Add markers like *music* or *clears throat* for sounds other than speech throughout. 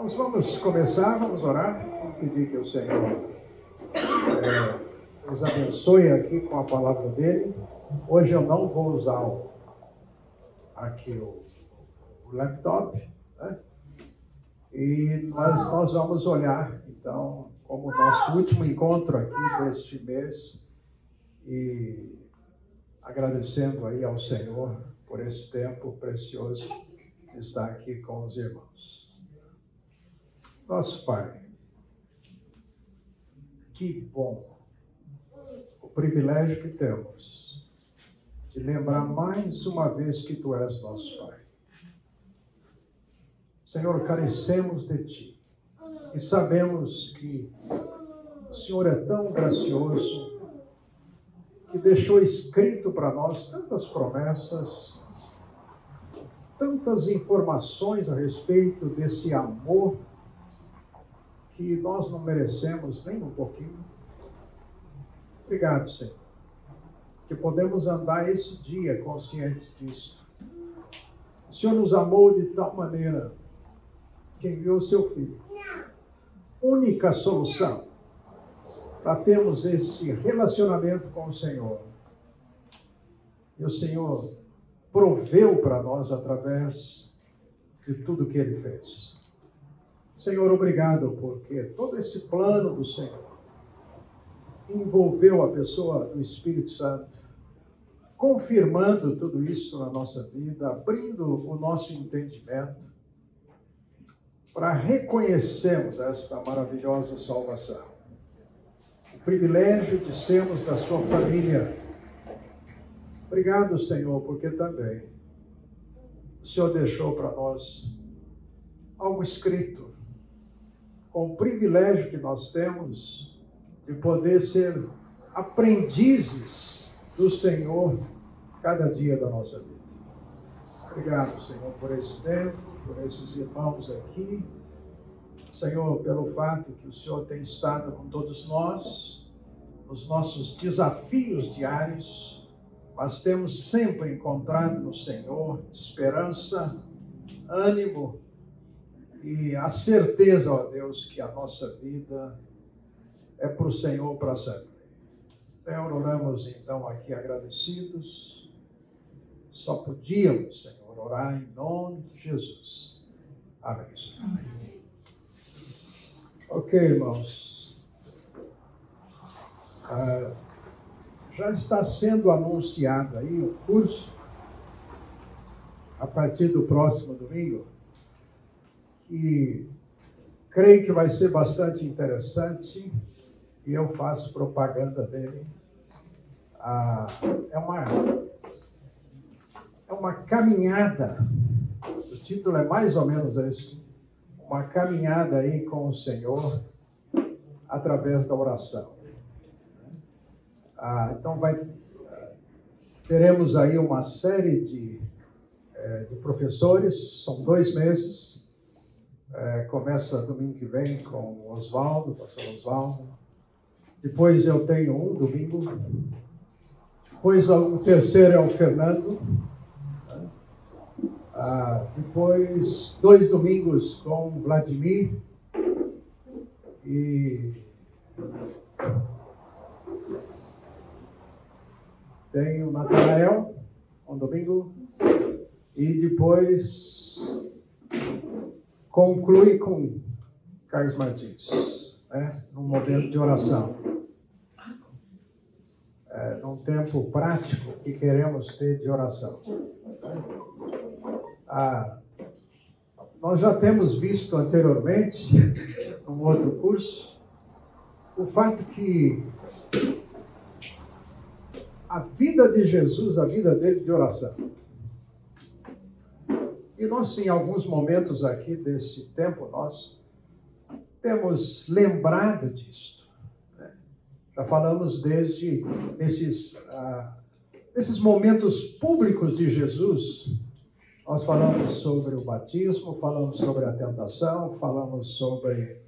Nós vamos começar, vamos orar, vamos pedir que o Senhor é, nos abençoe aqui com a palavra dele. Hoje eu não vou usar o, aqui o, o laptop, né? E nós, nós vamos olhar, então, como nosso último encontro aqui deste mês e agradecendo aí ao Senhor por esse tempo precioso de estar aqui com os irmãos. Nosso Pai, que bom. O privilégio que temos de lembrar mais uma vez que Tu és nosso Pai. Senhor, carecemos de Ti. E sabemos que o Senhor é tão gracioso que deixou escrito para nós tantas promessas, tantas informações a respeito desse amor que nós não merecemos nem um pouquinho. Obrigado, Senhor, que podemos andar esse dia conscientes disso. O Senhor nos amou de tal maneira que enviou o seu Filho. Única solução para termos esse relacionamento com o Senhor. E o Senhor proveu para nós através de tudo que Ele fez. Senhor, obrigado, porque todo esse plano do Senhor envolveu a pessoa do Espírito Santo, confirmando tudo isso na nossa vida, abrindo o nosso entendimento para reconhecermos essa maravilhosa salvação privilégio de sermos da sua família. Obrigado, Senhor, porque também o Senhor deixou para nós algo escrito, com o privilégio que nós temos de poder ser aprendizes do Senhor cada dia da nossa vida. Obrigado, Senhor, por esse tempo, por esses irmãos aqui. Senhor, pelo fato que o Senhor tem estado com todos nós, nos nossos desafios diários, mas temos sempre encontrado no Senhor esperança, ânimo e a certeza, ó Deus, que a nossa vida é para o Senhor para sempre. Senhor, oramos então aqui agradecidos. Só podíamos, Senhor, orar em nome de Jesus. Amém. Amém. Ok, irmãos. Ah, já está sendo anunciado aí o curso a partir do próximo domingo e creio que vai ser bastante interessante e eu faço propaganda dele. Ah, é uma é uma caminhada. O título é mais ou menos esse uma caminhada aí com o Senhor através da oração. Ah, então vai teremos aí uma série de, é, de professores, são dois meses. É, começa domingo que vem com o Oswaldo, pastor Oswaldo. Depois eu tenho um domingo. Depois o terceiro é o Fernando. Ah, depois, dois domingos com Vladimir e tem o Natanael, um domingo, e depois conclui com Carlos Martins, né, num momento de oração. É, num tempo prático que queremos ter de oração. Ah, nós já temos visto anteriormente, *laughs* num outro curso, o fato que a vida de Jesus, a vida dele de oração. E nós, em alguns momentos aqui desse tempo, nós temos lembrado disto. Né? Já falamos desde esses, ah, esses momentos públicos de Jesus, nós falamos sobre o batismo, falamos sobre a tentação, falamos sobre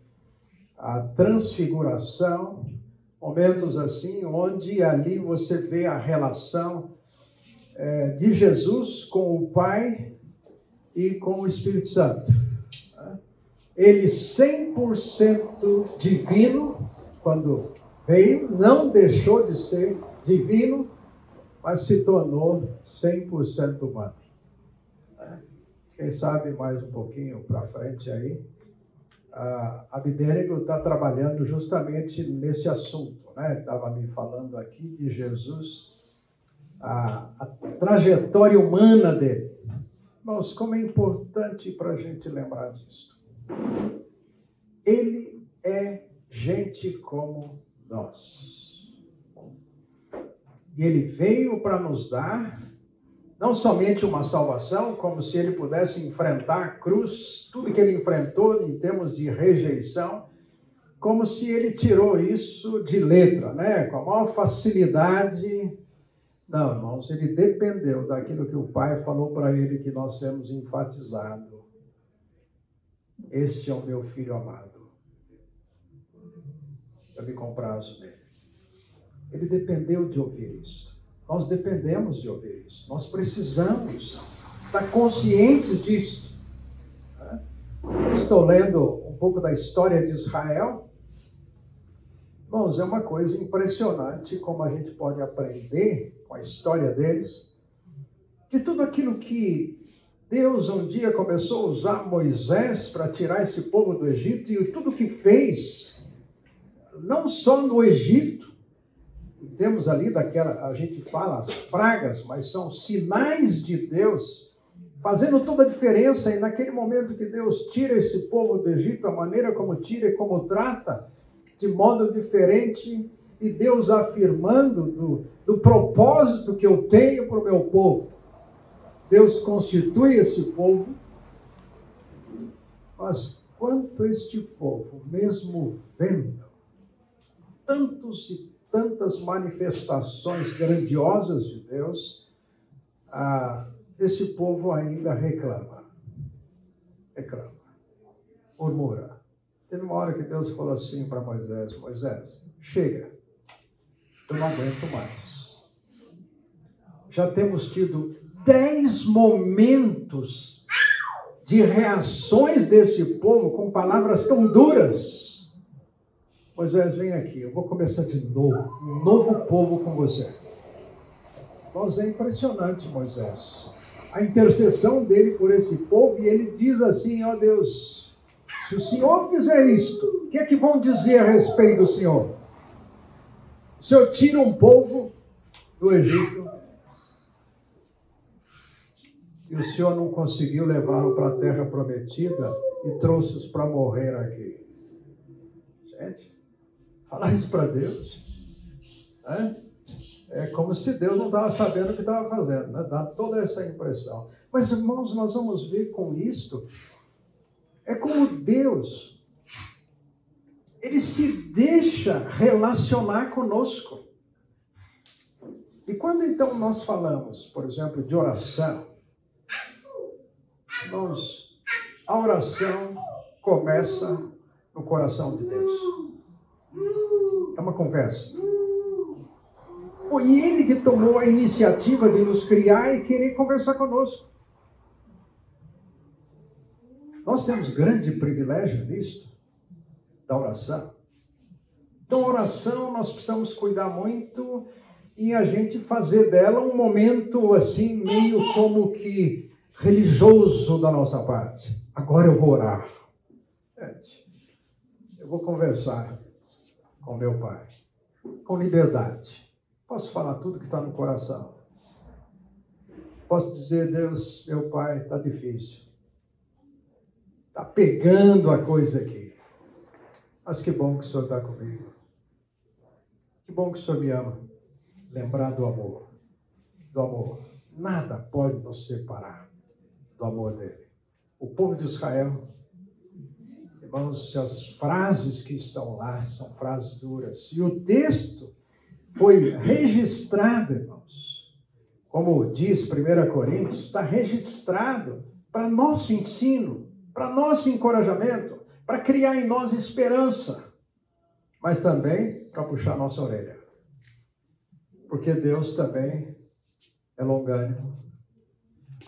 a transfiguração, momentos assim, onde ali você vê a relação é, de Jesus com o Pai e com o Espírito Santo. Né? ele 100% divino, quando veio, não deixou de ser divino, mas se tornou 100% humano. Quem sabe mais um pouquinho para frente aí, a Abdérico está trabalhando justamente nesse assunto, né? Estava me falando aqui de Jesus, a, a trajetória humana dele. Mas como é importante para a gente lembrar disso. Ele é gente como nós. E ele veio para nos dar não somente uma salvação, como se ele pudesse enfrentar a cruz, tudo que ele enfrentou em termos de rejeição, como se ele tirou isso de letra, né? com a maior facilidade. Não, irmãos, ele dependeu daquilo que o Pai falou para ele, que nós temos enfatizado. Este é o meu filho amado. Eu me comprazo nele. Ele dependeu de ouvir isso. Nós dependemos de ouvir isso. Nós precisamos estar conscientes disso. Estou lendo um pouco da história de Israel. Irmãos, é uma coisa impressionante como a gente pode aprender com a história deles, de tudo aquilo que Deus um dia começou a usar Moisés para tirar esse povo do Egito e tudo que fez, não só no Egito, temos ali daquela, a gente fala as pragas, mas são sinais de Deus fazendo toda a diferença. E naquele momento que Deus tira esse povo do Egito, a maneira como tira e como trata, de modo diferente, e Deus afirmando do, do propósito que eu tenho para o meu povo. Deus constitui esse povo, mas quanto este povo, mesmo vendo tantos e tantas manifestações grandiosas de Deus, ah, esse povo ainda reclama. Reclama. Murmura. Teve uma hora que Deus falou assim para Moisés: Moisés, chega, eu não aguento mais. Já temos tido dez momentos de reações desse povo com palavras tão duras. Moisés, vem aqui, eu vou começar de novo, um novo povo com você. Mas é impressionante, Moisés. A intercessão dele por esse povo, e ele diz assim: ó oh Deus, se o Senhor fizer isto, o que é que vão dizer a respeito do Senhor? O Senhor tira um povo do Egito e o Senhor não conseguiu levá-lo para a terra prometida e trouxe-os para morrer aqui. Gente, falar isso para Deus é, é como se Deus não estava sabendo o que estava fazendo, né? dá toda essa impressão. Mas, irmãos, nós vamos ver com isto, é como Deus, ele se deixa relacionar conosco. E quando então nós falamos, por exemplo, de oração, a oração começa no coração de Deus. É uma conversa. Foi Ele que tomou a iniciativa de nos criar e querer conversar conosco. Nós temos grande privilégio nisso, da oração. Então, oração nós precisamos cuidar muito e a gente fazer dela um momento assim, meio como que religioso da nossa parte. Agora eu vou orar. Eu vou conversar com meu pai, com liberdade. Posso falar tudo que está no coração. Posso dizer, Deus, meu pai, está difícil. Está pegando a coisa aqui. Mas que bom que o Senhor está comigo. Que bom que o Senhor me ama. Lembrar do amor. Do amor. Nada pode nos separar do amor dele. O povo de Israel, irmãos, as frases que estão lá são frases duras. E o texto foi registrado, irmãos. Como diz 1 Coríntios, está registrado para nosso ensino, para nosso encorajamento, para criar em nós esperança, mas também para puxar nossa orelha. Porque Deus também é longânimo,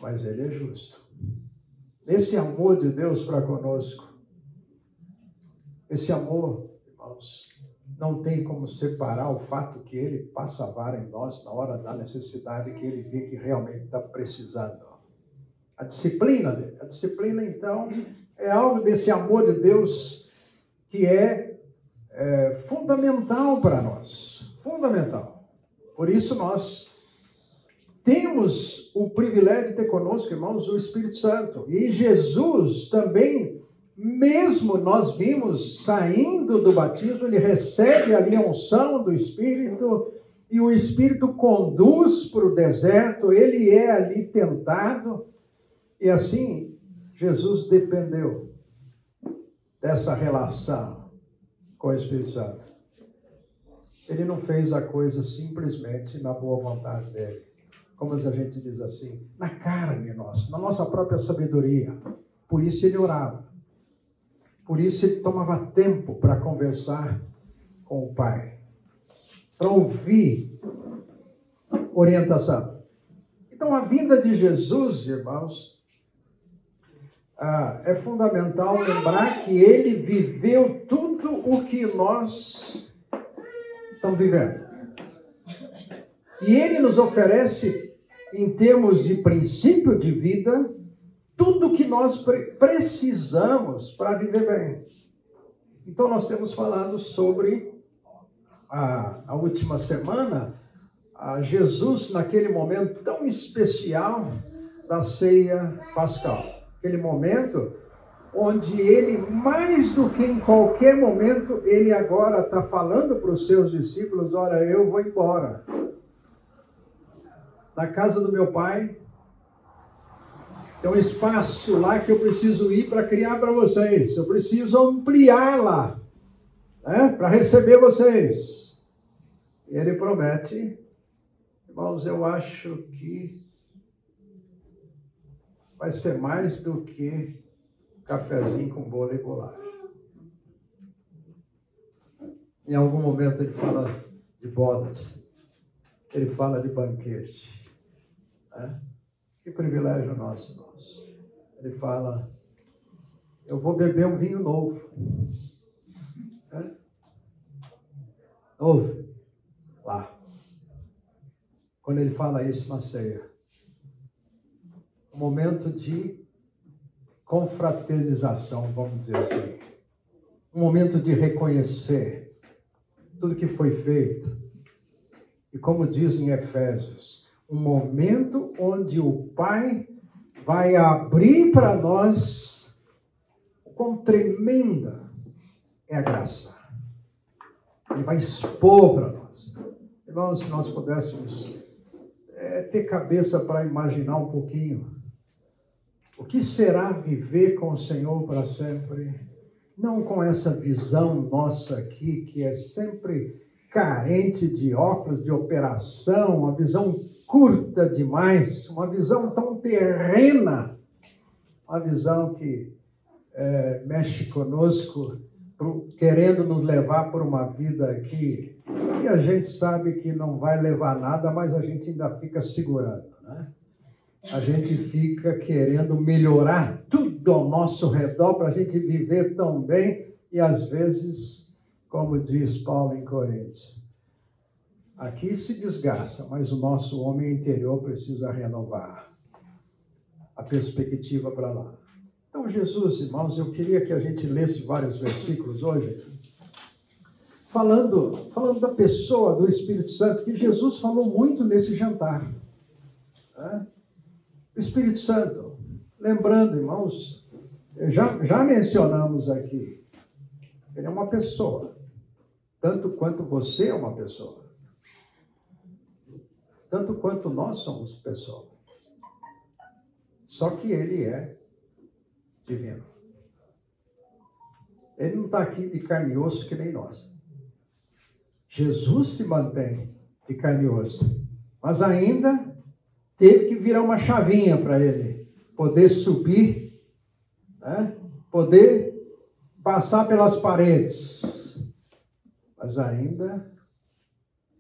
mas Ele é justo. Esse amor de Deus para conosco Esse amor, irmãos, não tem como separar o fato que ele passa a vara em nós na hora da necessidade que ele vê que realmente está precisando. A disciplina dele. A disciplina, então, é algo desse amor de Deus que é, é fundamental para nós. Fundamental. Por isso nós temos o privilégio de ter conosco, irmãos, o Espírito Santo. E Jesus também mesmo nós vimos saindo do batismo, ele recebe ali a unção do Espírito e o Espírito conduz para o deserto, ele é ali tentado e assim Jesus dependeu dessa relação com o Espírito Santo. Ele não fez a coisa simplesmente na boa vontade dele, como a gente diz assim, na carne nossa, na nossa própria sabedoria. Por isso ele orava. Por isso ele tomava tempo para conversar com o Pai, para ouvir orientação. Então, a vinda de Jesus, irmãos, ah, é fundamental lembrar que ele viveu tudo o que nós estamos vivendo. E ele nos oferece, em termos de princípio de vida, tudo que nós precisamos para viver bem. Então, nós temos falado sobre a, a última semana, a Jesus naquele momento tão especial da ceia pascal. Aquele momento onde ele, mais do que em qualquer momento, ele agora está falando para os seus discípulos: Olha, eu vou embora. Da casa do meu pai tem um espaço lá que eu preciso ir para criar para vocês. Eu preciso ampliar lá, né, para receber vocês. E ele promete, irmãos, eu acho que vai ser mais do que cafezinho com bolo e bolacha. Em algum momento ele fala de bodas, ele fala de banquete. Né? Que privilégio nosso, irmãos. Ele fala: Eu vou beber um vinho novo. É? Ouve? Lá. Quando ele fala isso na ceia. Um momento de confraternização, vamos dizer assim. Um momento de reconhecer tudo que foi feito. E como diz em Efésios, um momento onde o Pai vai abrir para nós o quão tremenda é a graça. Ele vai expor para nós. Irmãos, se nós pudéssemos é, ter cabeça para imaginar um pouquinho o que será viver com o Senhor para sempre, não com essa visão nossa aqui, que é sempre carente de óculos de operação, uma visão curta demais, uma visão tão terrena, uma visão que é, mexe conosco, querendo nos levar por uma vida aqui e a gente sabe que não vai levar nada, mas a gente ainda fica segurando, né? A gente fica querendo melhorar tudo ao nosso redor para a gente viver tão bem e às vezes, como diz Paulo em Coríntios, Aqui se desgasta, mas o nosso homem interior precisa renovar a perspectiva para lá. Então, Jesus, irmãos, eu queria que a gente lesse vários versículos hoje, falando, falando da pessoa do Espírito Santo, que Jesus falou muito nesse jantar. Né? O Espírito Santo, lembrando, irmãos, já, já mencionamos aqui, ele é uma pessoa, tanto quanto você é uma pessoa tanto quanto nós somos pessoas. Só que ele é divino. Ele não está aqui de carne e osso que nem nós. Jesus se mantém de carne e osso, mas ainda teve que virar uma chavinha para ele poder subir, né? poder passar pelas paredes, mas ainda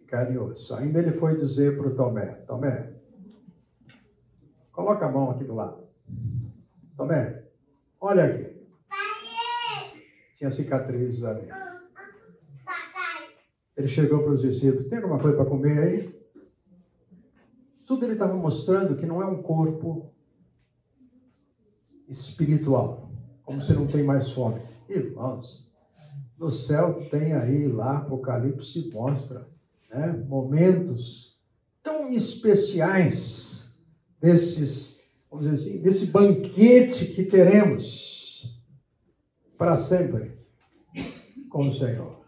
carne osso. Ainda ele foi dizer para o Tomé: Tomé, coloca a mão aqui do lado. Tomé, olha aqui. tinha cicatrizes ali. Ele chegou para os discípulos: tem alguma coisa para comer aí? Tudo ele estava mostrando que não é um corpo espiritual, como se não tem mais fome. Irmãos, no céu tem aí, lá, Apocalipse mostra, né, momentos tão especiais desses, vamos dizer assim, desse banquete que teremos para sempre com o Senhor.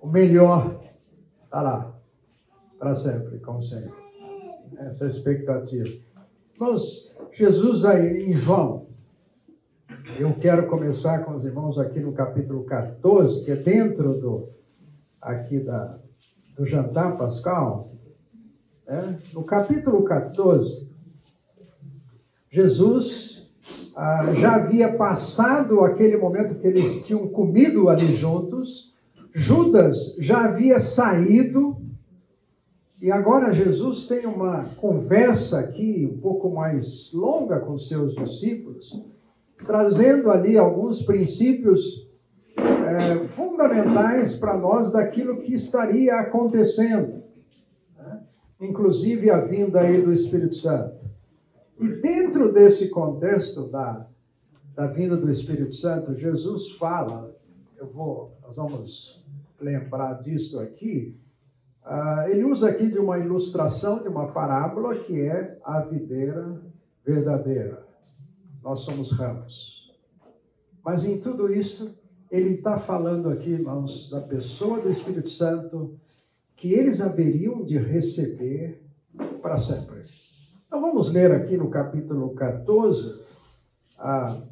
O melhor está lá, para sempre com Senhor. Essa é a expectativa. Irmãos, Jesus aí em João, eu quero começar com os irmãos aqui no capítulo 14, que é dentro do aqui da, do jantar pascal. Né? No capítulo 14, Jesus ah, já havia passado aquele momento que eles tinham comido ali juntos, Judas já havia saído, e agora Jesus tem uma conversa aqui um pouco mais longa com seus discípulos trazendo ali alguns princípios é, fundamentais para nós daquilo que estaria acontecendo, né? inclusive a vinda aí do Espírito Santo. E dentro desse contexto da, da vinda do Espírito Santo, Jesus fala, eu vou, nós vamos lembrar disso aqui, uh, ele usa aqui de uma ilustração, de uma parábola que é a videira verdadeira nós somos ramos. Mas em tudo isso, ele está falando aqui, irmãos, da pessoa do Espírito Santo, que eles haveriam de receber para sempre. Então vamos ler aqui no capítulo 14. Ah,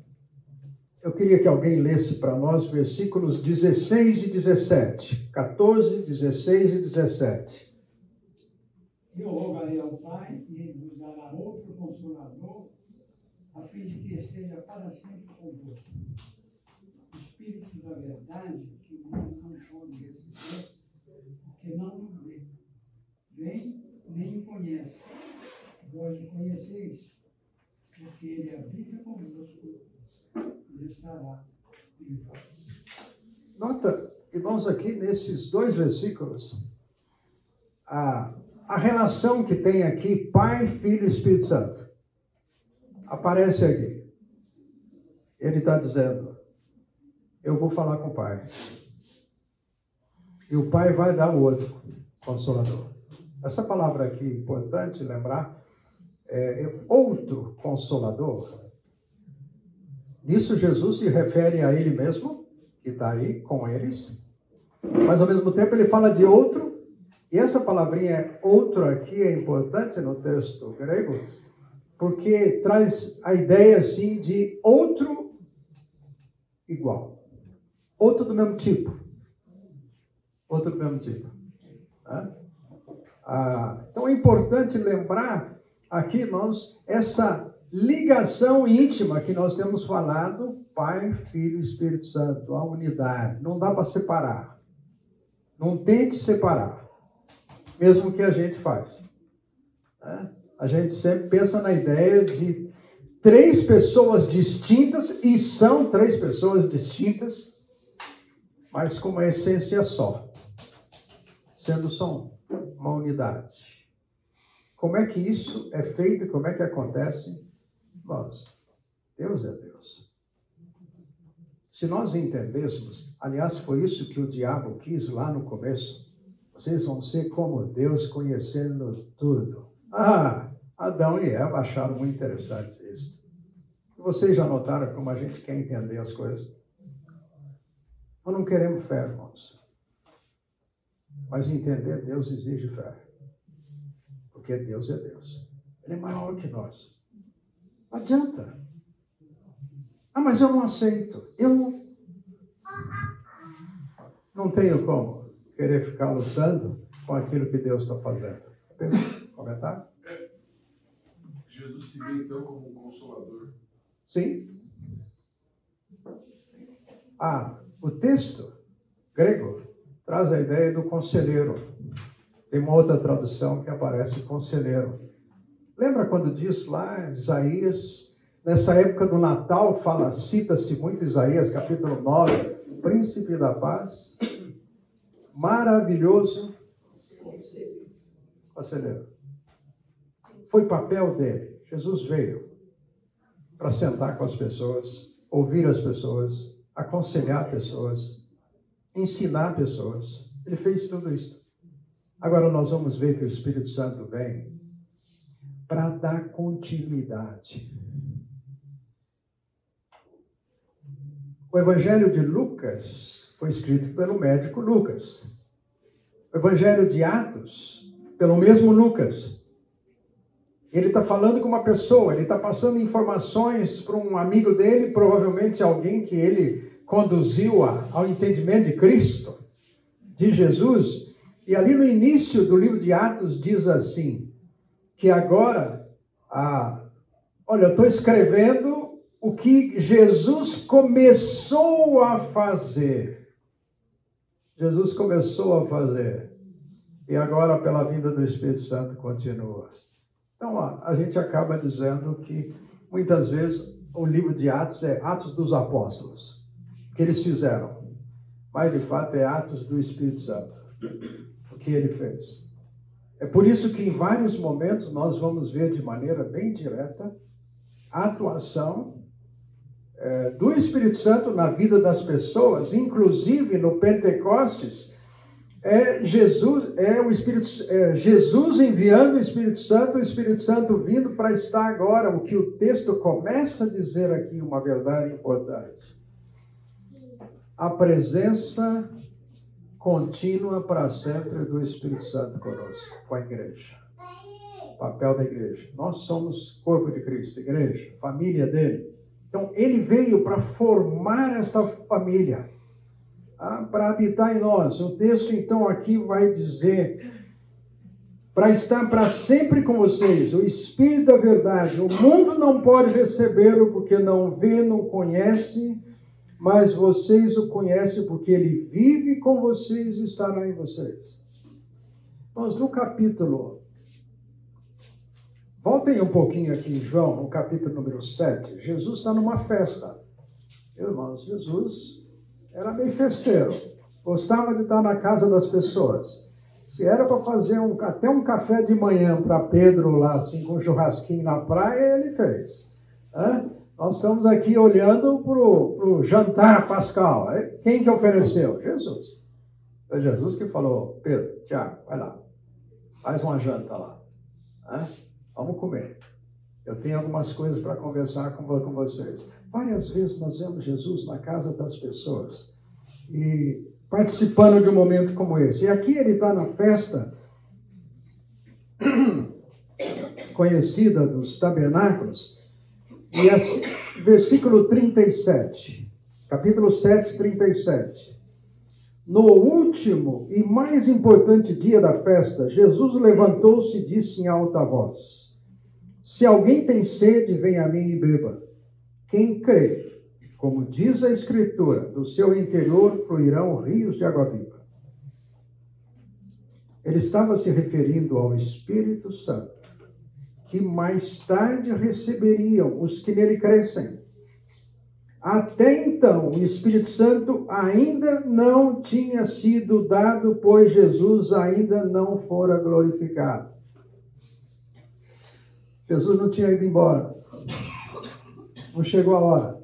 eu queria que alguém lesse para nós versículos 16 e 17. 14, 16 e 17. Eu rogarei ao Pai e ele vos dará outro consolador a fim de que esteja para sempre convosco. O Espírito da verdade, que o mundo não pode receber, porque não o vê. Vem, nem o conhece. Vós o conheceis, porque ele habita convosco estará em vós. Nota, irmãos, aqui nesses dois versículos, a, a relação que tem aqui Pai, Filho e Espírito Santo aparece aqui. Ele está dizendo: Eu vou falar com o Pai. E o Pai vai dar o outro consolador. Essa palavra aqui é importante lembrar é, é outro consolador. Nisso Jesus se refere a ele mesmo, que está aí com eles, mas ao mesmo tempo ele fala de outro, e essa palavrinha outro aqui é importante no texto grego, porque traz a ideia assim de outro igual, outro do mesmo tipo, outro do mesmo tipo. Né? Ah, então é importante lembrar aqui, irmãos, essa ligação íntima que nós temos falado, Pai, Filho e Espírito Santo, a unidade. Não dá para separar. Não tente separar, mesmo que a gente faz. Né? a gente sempre pensa na ideia de três pessoas distintas, e são três pessoas distintas, mas com uma essência só, sendo só uma unidade. Como é que isso é feito? Como é que acontece? Vamos, Deus é Deus. Se nós entendêssemos, aliás, foi isso que o diabo quis lá no começo, vocês vão ser como Deus, conhecendo tudo. Ah, Adão e Eva acharam muito interessante isso. Vocês já notaram como a gente quer entender as coisas? Nós não queremos fé, irmãos. Mas entender Deus exige fé. Porque Deus é Deus. Ele é maior que nós. Não adianta. Ah, mas eu não aceito. Eu não, não tenho como querer ficar lutando com aquilo que Deus está fazendo. Comentário? Jesus se vê então como um consolador. Sim. Ah, o texto grego traz a ideia do conselheiro. Tem uma outra tradução que aparece conselheiro. Lembra quando diz lá, Isaías, Nessa época do Natal, fala, cita-se muito Isaías, capítulo 9, príncipe da paz, maravilhoso conselheiro. Foi papel dele. Jesus veio para sentar com as pessoas, ouvir as pessoas, aconselhar pessoas, ensinar pessoas. Ele fez tudo isso. Agora nós vamos ver que o Espírito Santo vem para dar continuidade. O Evangelho de Lucas foi escrito pelo médico Lucas. O Evangelho de Atos, pelo mesmo Lucas. Ele está falando com uma pessoa, ele está passando informações para um amigo dele, provavelmente alguém que ele conduziu ao entendimento de Cristo, de Jesus. E ali no início do livro de Atos diz assim: que agora, ah, olha, eu estou escrevendo o que Jesus começou a fazer. Jesus começou a fazer. E agora, pela vinda do Espírito Santo, continua. Então, a gente acaba dizendo que muitas vezes o livro de Atos é Atos dos Apóstolos, que eles fizeram. Mas, de fato, é Atos do Espírito Santo, o que ele fez. É por isso que em vários momentos nós vamos ver de maneira bem direta a atuação é, do Espírito Santo na vida das pessoas, inclusive no Pentecostes, é Jesus, é o Espírito, é Jesus enviando o Espírito Santo, o Espírito Santo vindo para estar agora, o que o texto começa a dizer aqui, uma verdade importante. A presença contínua para sempre do Espírito Santo conosco, com a igreja. papel da igreja. Nós somos corpo de Cristo, igreja, família dele. Então, ele veio para formar esta família, ah, para habitar em nós. O texto, então, aqui vai dizer: para estar para sempre com vocês, o Espírito da verdade. O mundo não pode recebê-lo porque não vê, não conhece mas vocês o conhecem porque ele vive com vocês e estará em vocês. Mas no capítulo. Voltem um pouquinho aqui em João, no capítulo número 7. Jesus está numa festa. Irmãos, Jesus era bem festeiro. Gostava de estar na casa das pessoas. Se era para fazer um, até um café de manhã para Pedro lá, assim, com um churrasquinho na praia, ele fez. Hã? Nós estamos aqui olhando para o jantar pascal. Quem que ofereceu? Jesus. Foi Jesus que falou, Pedro, Tiago, vai lá, faz uma janta lá. Vamos comer. Eu tenho algumas coisas para conversar com, com vocês. Várias vezes nós vemos Jesus na casa das pessoas e participando de um momento como esse. E aqui ele está na festa *clears throat* conhecida dos tabernáculos e assim, versículo 37, capítulo 7, 37. No último e mais importante dia da festa, Jesus levantou-se e disse em alta voz: Se alguém tem sede, venha a mim e beba. Quem crê, como diz a Escritura, do seu interior fluirão rios de água viva. Ele estava se referindo ao Espírito Santo que mais tarde receberiam os que nele crescem. Até então, o Espírito Santo ainda não tinha sido dado, pois Jesus ainda não fora glorificado. Jesus não tinha ido embora. Não chegou a hora.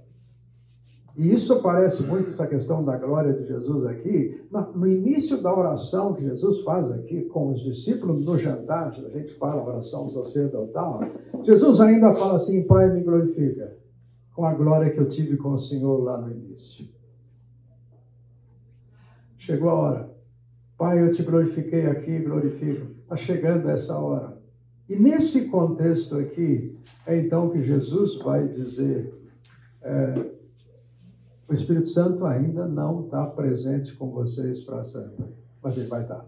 E isso parece muito essa questão da glória de Jesus aqui. No início da oração que Jesus faz aqui com os discípulos no jantar, a gente fala oração sacerdotal, Jesus ainda fala assim: Pai, me glorifica com a glória que eu tive com o Senhor lá no início. Chegou a hora. Pai, eu te glorifiquei aqui, glorifico. Está chegando essa hora. E nesse contexto aqui, é então que Jesus vai dizer. É, o Espírito Santo ainda não está presente com vocês para sempre, mas ele vai estar.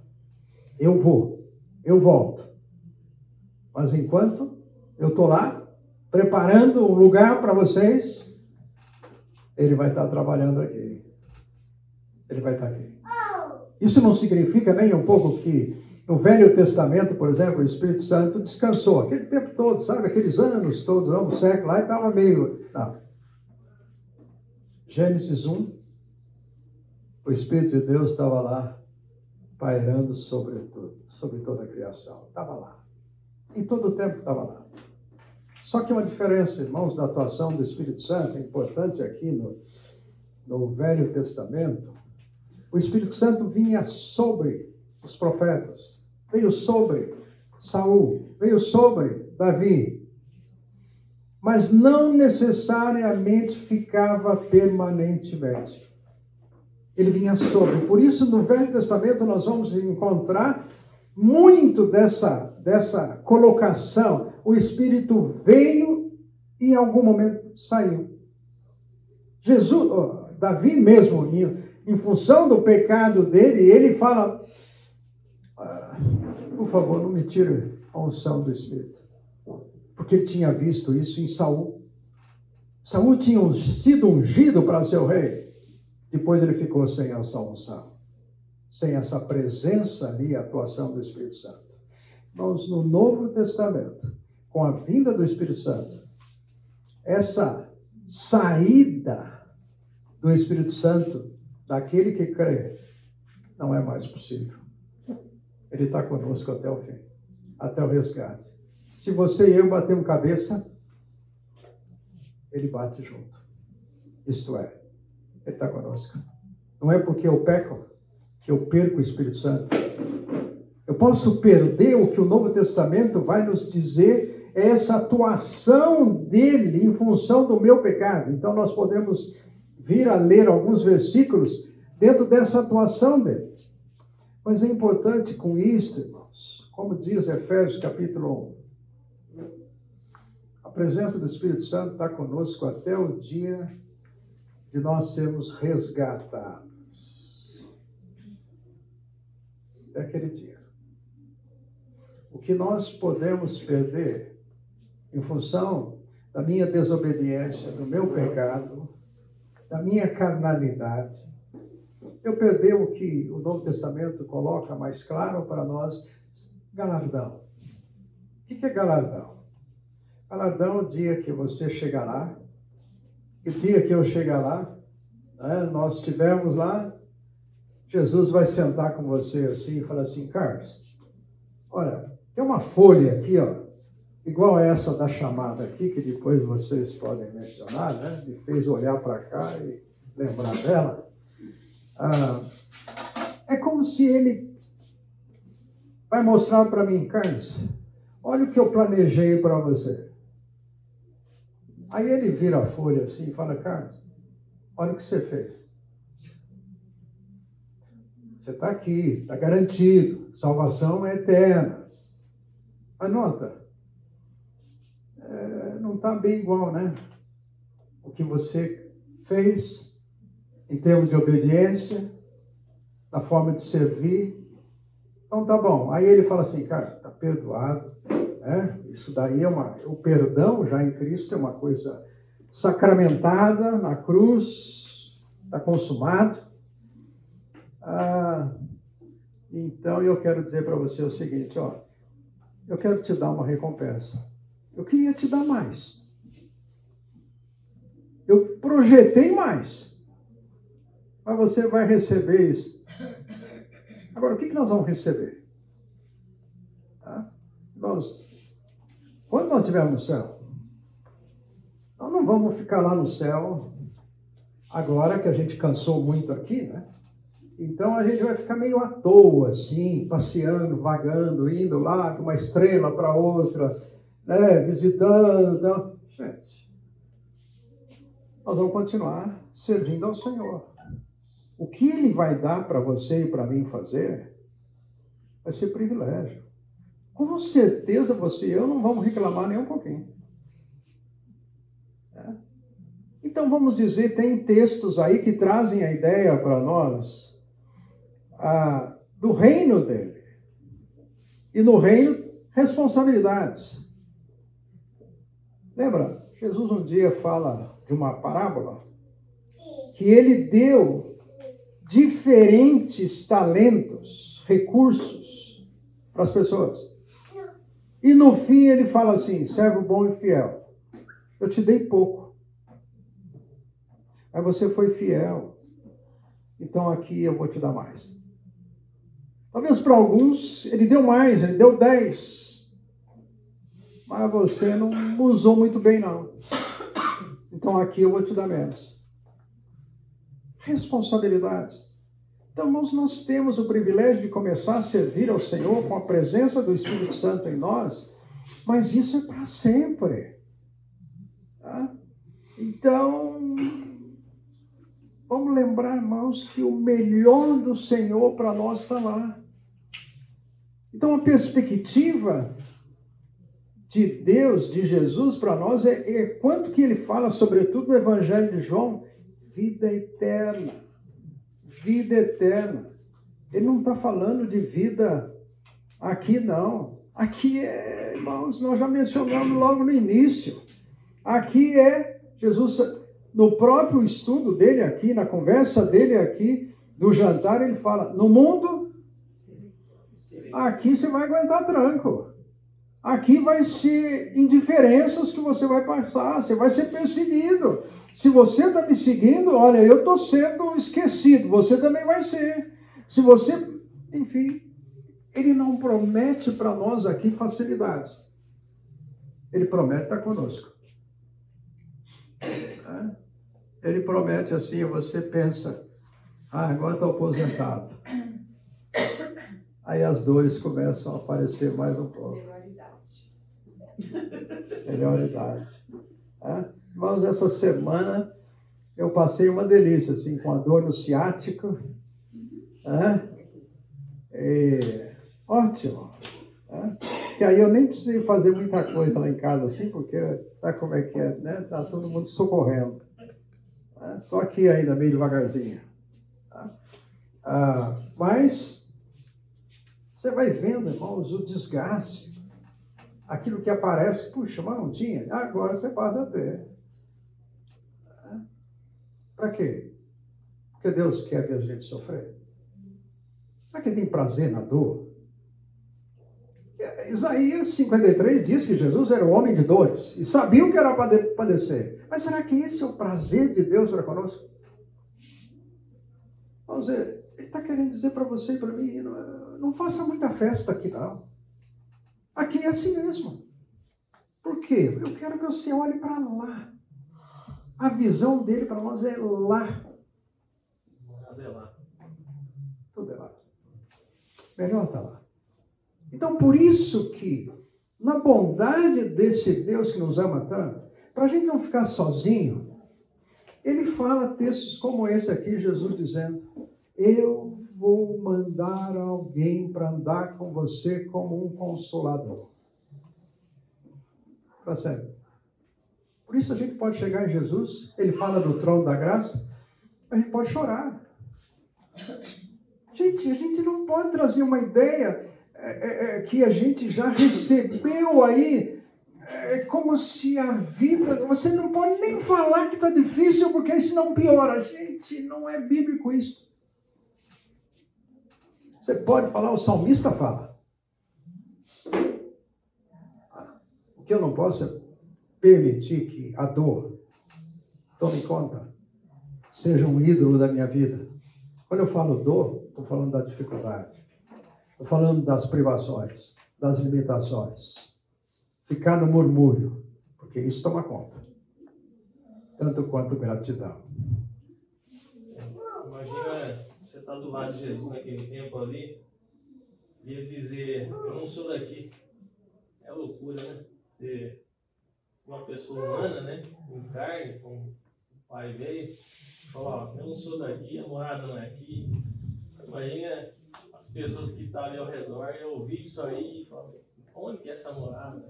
Eu vou, eu volto. Mas enquanto eu estou lá, preparando um lugar para vocês, ele vai estar trabalhando aqui. Ele vai estar aqui. Isso não significa nem um pouco que No Velho Testamento, por exemplo, o Espírito Santo descansou aquele tempo todo, sabe? Aqueles anos todos, um século lá, e estava meio. Não. Gênesis 1, o Espírito de Deus estava lá, pairando sobre tudo, sobre toda a criação. Estava lá. Em todo o tempo estava lá. Só que uma diferença, irmãos, da atuação do Espírito Santo, é importante aqui no, no Velho Testamento, o Espírito Santo vinha sobre os profetas, veio sobre Saul, veio sobre Davi, mas não necessariamente ficava permanentemente. Ele vinha sobre. Por isso, no Velho Testamento, nós vamos encontrar muito dessa, dessa colocação. O Espírito veio e em algum momento saiu. Jesus, oh, Davi mesmo, em, em função do pecado dele, ele fala: ah, por favor, não me tire a unção do Espírito. Porque ele tinha visto isso em Saul. Saul tinha sido ungido para ser o rei. Depois ele ficou sem essa unção, sem essa presença ali, a atuação do Espírito Santo. Irmãos, no Novo Testamento, com a vinda do Espírito Santo, essa saída do Espírito Santo daquele que crê não é mais possível. Ele está conosco até o fim, até o resgate. Se você e eu batemos cabeça, ele bate junto. Isto é, ele está conosco. Não é porque eu peco que eu perco o Espírito Santo. Eu posso perder o que o Novo Testamento vai nos dizer, é essa atuação dele em função do meu pecado. Então nós podemos vir a ler alguns versículos dentro dessa atuação dele. Mas é importante com isto, irmãos, como diz Efésios capítulo 1, a presença do Espírito Santo está conosco até o dia de nós sermos resgatados. Daquele dia. O que nós podemos perder em função da minha desobediência, do meu pecado, da minha carnalidade, eu perder o que o Novo Testamento coloca mais claro para nós, galardão. O que é galardão? Galardão é o dia que você chegará, o dia que eu chegar lá, né, nós estivermos lá, Jesus vai sentar com você assim e falar assim, Carlos, olha, tem uma folha aqui, ó, igual essa da chamada aqui, que depois vocês podem mencionar, né? Me fez olhar para cá e lembrar dela. Ah, é como se ele vai mostrar para mim, Carlos, olha o que eu planejei para você. Aí ele vira a folha assim e fala, Carlos, olha o que você fez. Você está aqui, está garantido, salvação é eterna. Anota, é, não está bem igual, né? O que você fez em termos de obediência, na forma de servir. Então tá bom. Aí ele fala assim, cara, está perdoado. Né? Isso daí é uma. O perdão já em Cristo é uma coisa sacramentada na cruz, está consumado. Ah, então eu quero dizer para você o seguinte, ó, eu quero te dar uma recompensa. Eu queria te dar mais. Eu projetei mais mas você vai receber isso. Agora, o que, nós vamos receber? Tá? Irmãos, quando nós estivermos no céu, nós não vamos ficar lá no céu agora que a gente cansou muito aqui, né? Então a gente vai ficar meio à toa, assim, passeando, vagando, indo lá de uma estrela para outra, né? visitando. Então... Gente, nós vamos continuar servindo ao Senhor. O que ele vai dar para você e para mim fazer vai ser privilégio. Com certeza você e eu não vamos reclamar nem um pouquinho. É? Então vamos dizer, tem textos aí que trazem a ideia para nós do reino dele. E no reino, responsabilidades. Lembra? Jesus um dia fala de uma parábola que ele deu diferentes talentos, recursos para as pessoas. E no fim ele fala assim: servo bom e fiel. Eu te dei pouco. Mas você foi fiel. Então aqui eu vou te dar mais. Talvez para alguns ele deu mais, ele deu 10. Mas você não usou muito bem, não. Então aqui eu vou te dar menos. Responsabilidade. Então, irmãos, nós temos o privilégio de começar a servir ao Senhor com a presença do Espírito Santo em nós, mas isso é para sempre. Tá? Então, vamos lembrar, irmãos, que o melhor do Senhor para nós está lá. Então, a perspectiva de Deus, de Jesus para nós, é, é quanto que ele fala, sobretudo no Evangelho de João, vida eterna. Vida eterna. Ele não está falando de vida aqui, não. Aqui é, irmãos, nós já mencionamos logo no início. Aqui é Jesus, no próprio estudo dele aqui, na conversa dele aqui, no jantar, ele fala: no mundo Aqui você vai aguentar tranco. Aqui vai ser indiferenças que você vai passar, você vai ser perseguido. Se você está me seguindo, olha, eu estou sendo esquecido, você também vai ser. Se você, enfim, ele não promete para nós aqui facilidades. Ele promete estar conosco. É? Ele promete assim, você pensa, ah, agora estou aposentado. Aí as dores começam a aparecer mais um pouco. Melhor idade. É? Irmãos, essa semana eu passei uma delícia, assim, com a dor no ciático. É? E, ótimo. É? Que aí eu nem precisei fazer muita coisa lá em casa, assim, porque sabe como é que é, né? Tá todo mundo socorrendo. Estou é? aqui ainda, meio devagarzinho. Tá? Ah, mas você vai vendo, irmãos, o desgaste. Aquilo que aparece, puxa, mas não tinha, agora você passa a ter. Para quê? Porque Deus quer ver a gente sofrer. Para que tem prazer na dor? Isaías 53 diz que Jesus era o homem de dores e sabia o que era padecer. Mas será que esse é o prazer de Deus para conosco? Vamos dizer, ele está querendo dizer para você e para mim, não, é, não faça muita festa aqui não. Aqui é assim mesmo. Por quê? Eu quero que você olhe para lá. A visão dele para nós é lá. Tudo é lá. Tudo é lá. Melhor estar tá lá. Então, por isso que, na bondade desse Deus que nos ama tanto, para a gente não ficar sozinho, ele fala textos como esse aqui, Jesus dizendo: eu vou mandar alguém para andar com você como um consolador. Sério. Por isso a gente pode chegar em Jesus, ele fala do trono da graça, a gente pode chorar. Gente, a gente não pode trazer uma ideia é, é, é que a gente já recebeu aí, é, como se a vida. Você não pode nem falar que está difícil, porque isso não piora. Gente, não é bíblico isso. Você pode falar, o salmista fala. O que eu não posso é permitir que a dor, tome conta, seja um ídolo da minha vida. Quando eu falo dor, estou falando da dificuldade. Estou falando das privações, das limitações. Ficar no murmúrio, porque isso toma conta. Tanto quanto gratidão. Imagina você está do lado de Jesus naquele tempo ali, e ele dizer, eu não sou daqui. É loucura, né? Ser uma pessoa humana, né? Em carne, como o pai veio, falar, eu não sou daqui, a morada não é aqui. Imagina as pessoas que estão ali ao redor e ouvir isso aí e falar, onde que é essa morada?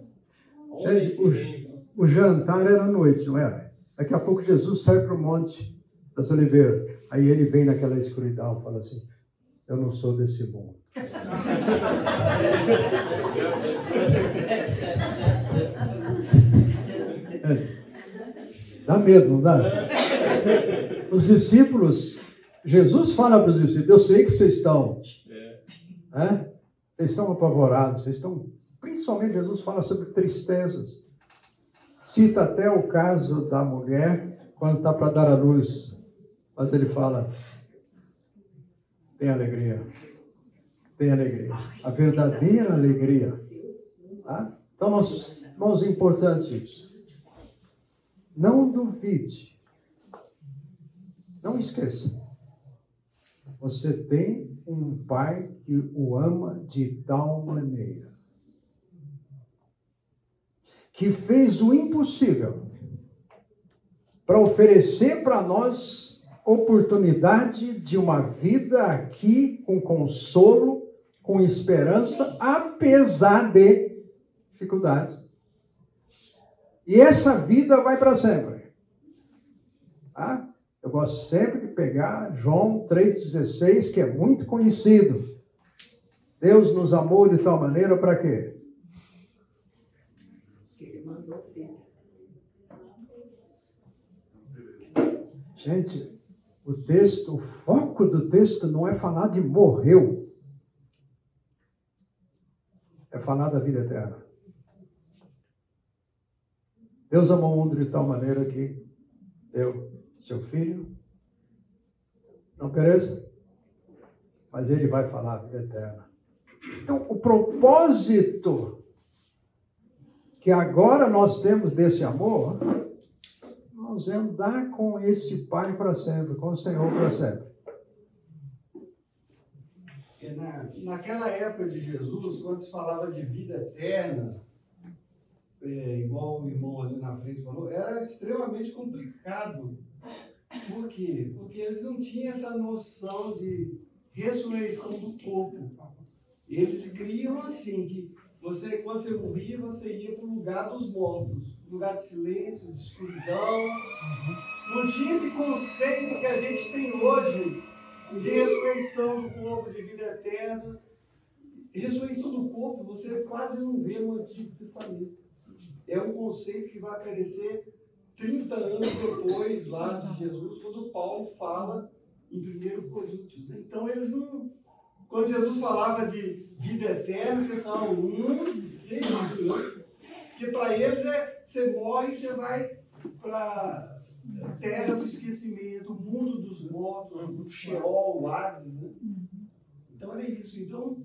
Onde é, esse o, o jantar era à noite, não era? Daqui a pouco Jesus sai para o monte das oliveiras. Aí ele vem naquela escuridão e fala assim: Eu não sou desse mundo. *laughs* Dá medo, não dá? Os discípulos, Jesus fala para os discípulos: Eu sei que vocês estão é? Vocês estão apavorados, vocês estão. Principalmente Jesus fala sobre tristezas. Cita até o caso da mulher quando está para dar a luz. Mas ele fala: tem alegria. Tem alegria. A verdadeira alegria. Tá? Então, nós, irmãos, é importante isso. Não duvide. Não esqueça. Você tem um pai que o ama de tal maneira que fez o impossível para oferecer para nós oportunidade de uma vida aqui com consolo, com esperança, apesar de dificuldades. E essa vida vai para sempre. Tá? Eu gosto sempre de pegar João 3,16, que é muito conhecido. Deus nos amou de tal maneira para quê? Ele mandou filho. Gente, o texto, o foco do texto não é falar de morreu. É falar da vida eterna. Deus amou o mundo de tal maneira que deu seu filho. Não pereça, mas ele vai falar a vida eterna. Então, o propósito que agora nós temos desse amor, nós é andar com esse Pai para sempre, com o Senhor para sempre. Na, naquela época de Jesus, quando se falava de vida eterna, é, igual o irmão ali na frente falou, era extremamente complicado. Por quê? Porque eles não tinham essa noção de ressurreição do corpo. Eles criam assim, que você, quando você morria, você ia para o lugar dos mortos, lugar de silêncio, de escuridão. Não tinha esse conceito que a gente tem hoje de ressurreição do corpo, de vida eterna. Ressurreição do corpo você quase não vê no Antigo Testamento. É um conceito que vai aparecer 30 anos depois lá de Jesus, quando Paulo fala em 1 Coríntios. Então eles não. Quando Jesus falava de vida eterna, eles falavam, hum, que é isso, né? Porque para eles é você morre e você vai para a terra do esquecimento, o mundo dos mortos, o Sheol, o Hades. Né? Então era isso. Então,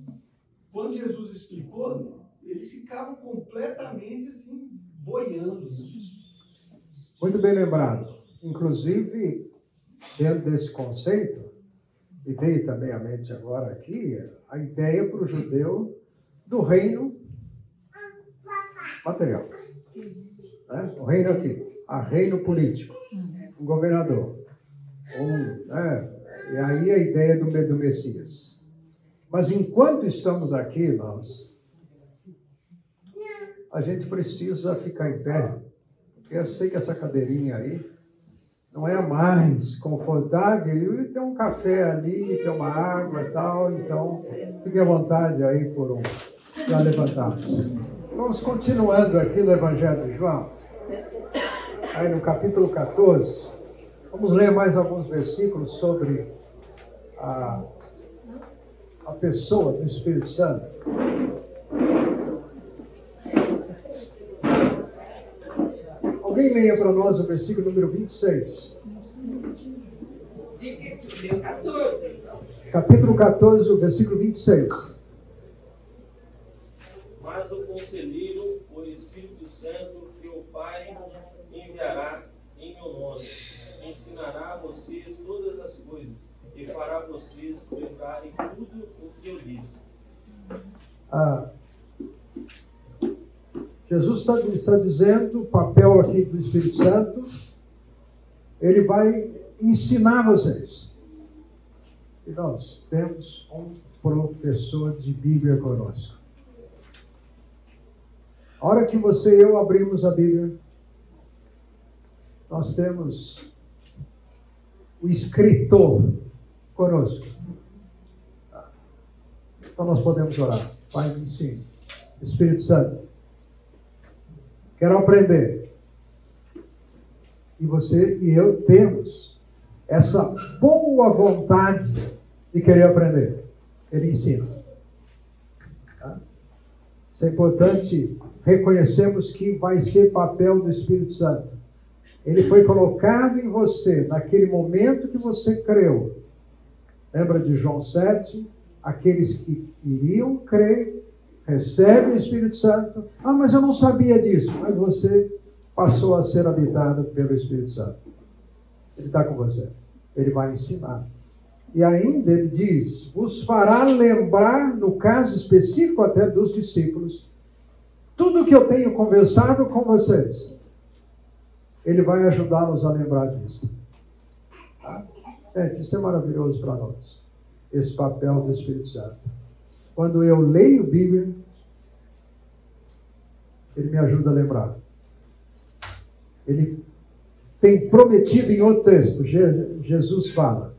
quando Jesus explicou, eles ficavam completamente assim, boiando. Muito bem lembrado. Inclusive, dentro desse conceito, e veio também à mente agora aqui, a ideia para o judeu do reino material. Né? O reino aqui, a reino político, um governador. Um, né? E aí a ideia do, do Messias. Mas enquanto estamos aqui, nós, a gente precisa ficar em pé, porque eu sei que essa cadeirinha aí não é mais confortável, e tem um café ali, tem uma água e tal, então fique à vontade aí por um, para levantarmos. Vamos continuando aqui no Evangelho de João, aí no capítulo 14, vamos ler mais alguns versículos sobre a, a pessoa do Espírito Santo. Alguém leia para nós o versículo número 26. Capítulo 14, o versículo 26. Mas o conselheiro, o Espírito Santo, que o Pai enviará em meu nome, ensinará a vocês todas as coisas e fará vocês lembrarem tudo o que eu disse. Ah, Jesus está, está dizendo, o papel aqui do Espírito Santo, ele vai ensinar vocês. E nós temos um professor de Bíblia conosco. A hora que você e eu abrimos a Bíblia, nós temos o escritor conosco. Então nós podemos orar. Pai, me. Espírito Santo, quero aprender. E você e eu temos essa boa vontade de querer aprender. Ele ensina. Isso é importante reconhecemos que vai ser papel do Espírito Santo. Ele foi colocado em você naquele momento que você creu. Lembra de João 7? Aqueles que iriam crer, recebem o Espírito Santo. Ah, mas eu não sabia disso. Mas você passou a ser habitado pelo Espírito Santo. Ele está com você. Ele vai ensinar. E ainda ele diz: vos fará lembrar, no caso específico até dos discípulos, tudo que eu tenho conversado com vocês. Ele vai ajudá-los a lembrar disso. Tá? Gente, isso é maravilhoso para nós. Esse papel do Espírito Santo. Quando eu leio Bíblia, ele me ajuda a lembrar. Ele tem prometido em outro texto, Jesus fala: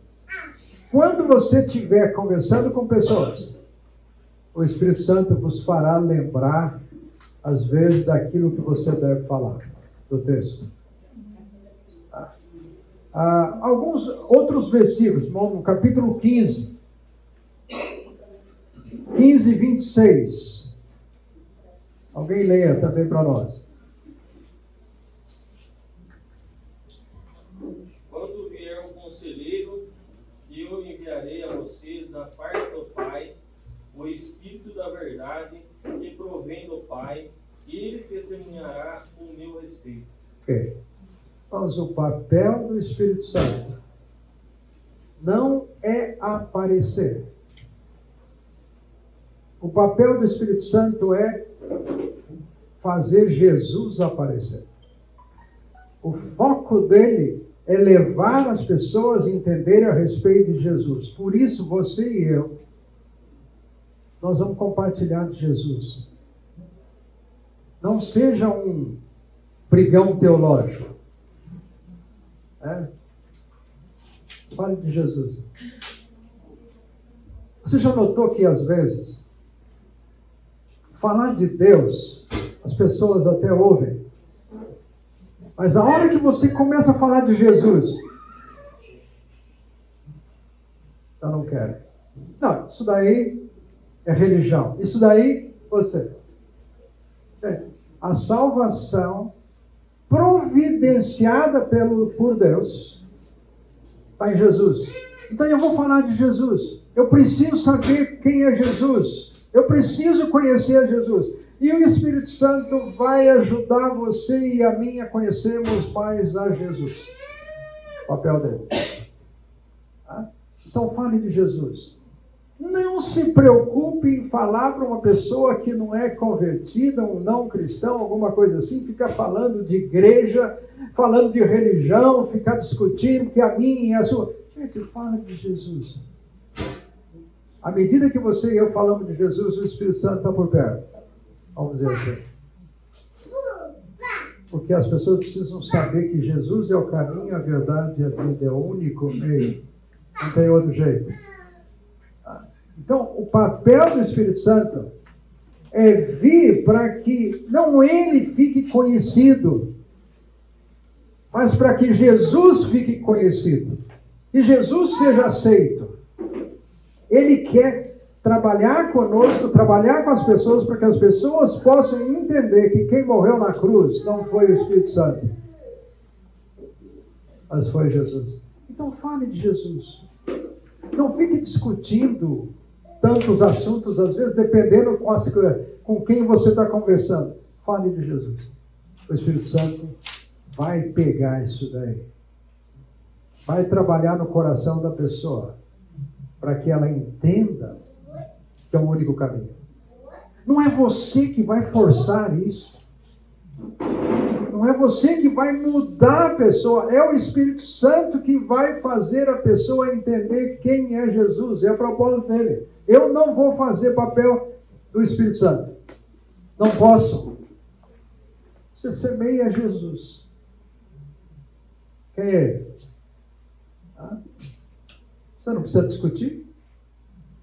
quando você estiver conversando com pessoas, o Espírito Santo vos fará lembrar, às vezes, daquilo que você deve falar, do texto. Ah, alguns outros versículos, no capítulo 15, 15, 26. Alguém leia também para nós. o Espírito da verdade que provém do Pai, ele testemunhará o meu respeito. Ok. Mas o papel do Espírito Santo não é aparecer. O papel do Espírito Santo é fazer Jesus aparecer. O foco dele é levar as pessoas a entenderem a respeito de Jesus. Por isso, você e eu nós vamos compartilhar de Jesus. Não seja um brigão teológico. É? Fale de Jesus. Você já notou que às vezes falar de Deus, as pessoas até ouvem. Mas a hora que você começa a falar de Jesus, eu não quero. Não, isso daí é religião. Isso daí, você. É, a salvação providenciada pelo, por Deus está em Jesus. Então eu vou falar de Jesus. Eu preciso saber quem é Jesus. Eu preciso conhecer Jesus. E o Espírito Santo vai ajudar você e a mim a conhecermos mais a Jesus. O papel dele. Tá? Então fale de Jesus. Não se preocupe em falar para uma pessoa que não é convertida, um não cristão, alguma coisa assim, ficar falando de igreja, falando de religião, ficar discutindo que a minha e a sua. Gente, fala de Jesus. À medida que você e eu falamos de Jesus, o Espírito Santo está por perto. Vamos dizer assim. Porque as pessoas precisam saber que Jesus é o caminho, a verdade e a vida, é o único meio. Não tem outro jeito. Então, o papel do Espírito Santo é vir para que não ele fique conhecido, mas para que Jesus fique conhecido e Jesus seja aceito. Ele quer trabalhar conosco, trabalhar com as pessoas, para que as pessoas possam entender que quem morreu na cruz não foi o Espírito Santo, mas foi Jesus. Então fale de Jesus. Não fique discutindo tantos assuntos, às vezes, dependendo com, as, com quem você está conversando. Fale de Jesus. O Espírito Santo vai pegar isso daí. Vai trabalhar no coração da pessoa para que ela entenda que é o único caminho. Não é você que vai forçar isso. Não é você que vai mudar a pessoa, é o Espírito Santo que vai fazer a pessoa entender quem é Jesus. É a propósito dele. Eu não vou fazer papel do Espírito Santo. Não posso. Você semeia Jesus. Quem é ele? Você não precisa discutir.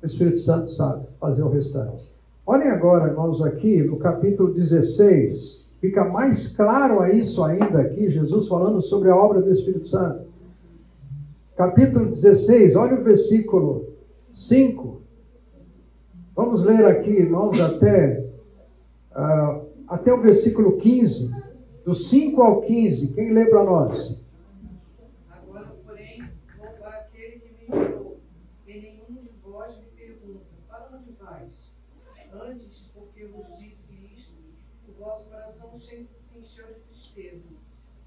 O Espírito Santo sabe fazer o restante. Olhem agora, irmãos, aqui no capítulo 16. Fica mais claro a isso ainda aqui, Jesus falando sobre a obra do Espírito Santo. Capítulo 16, olha o versículo 5. Vamos ler aqui, irmãos, até uh, até o versículo 15, do 5 ao 15. Quem lê para nós? Agora, porém, vou para aquele que me enviou, e nenhum de vós me pergunta: Para onde vais? Antes, porque vos disse isto, o vosso coração se encheu de tristeza.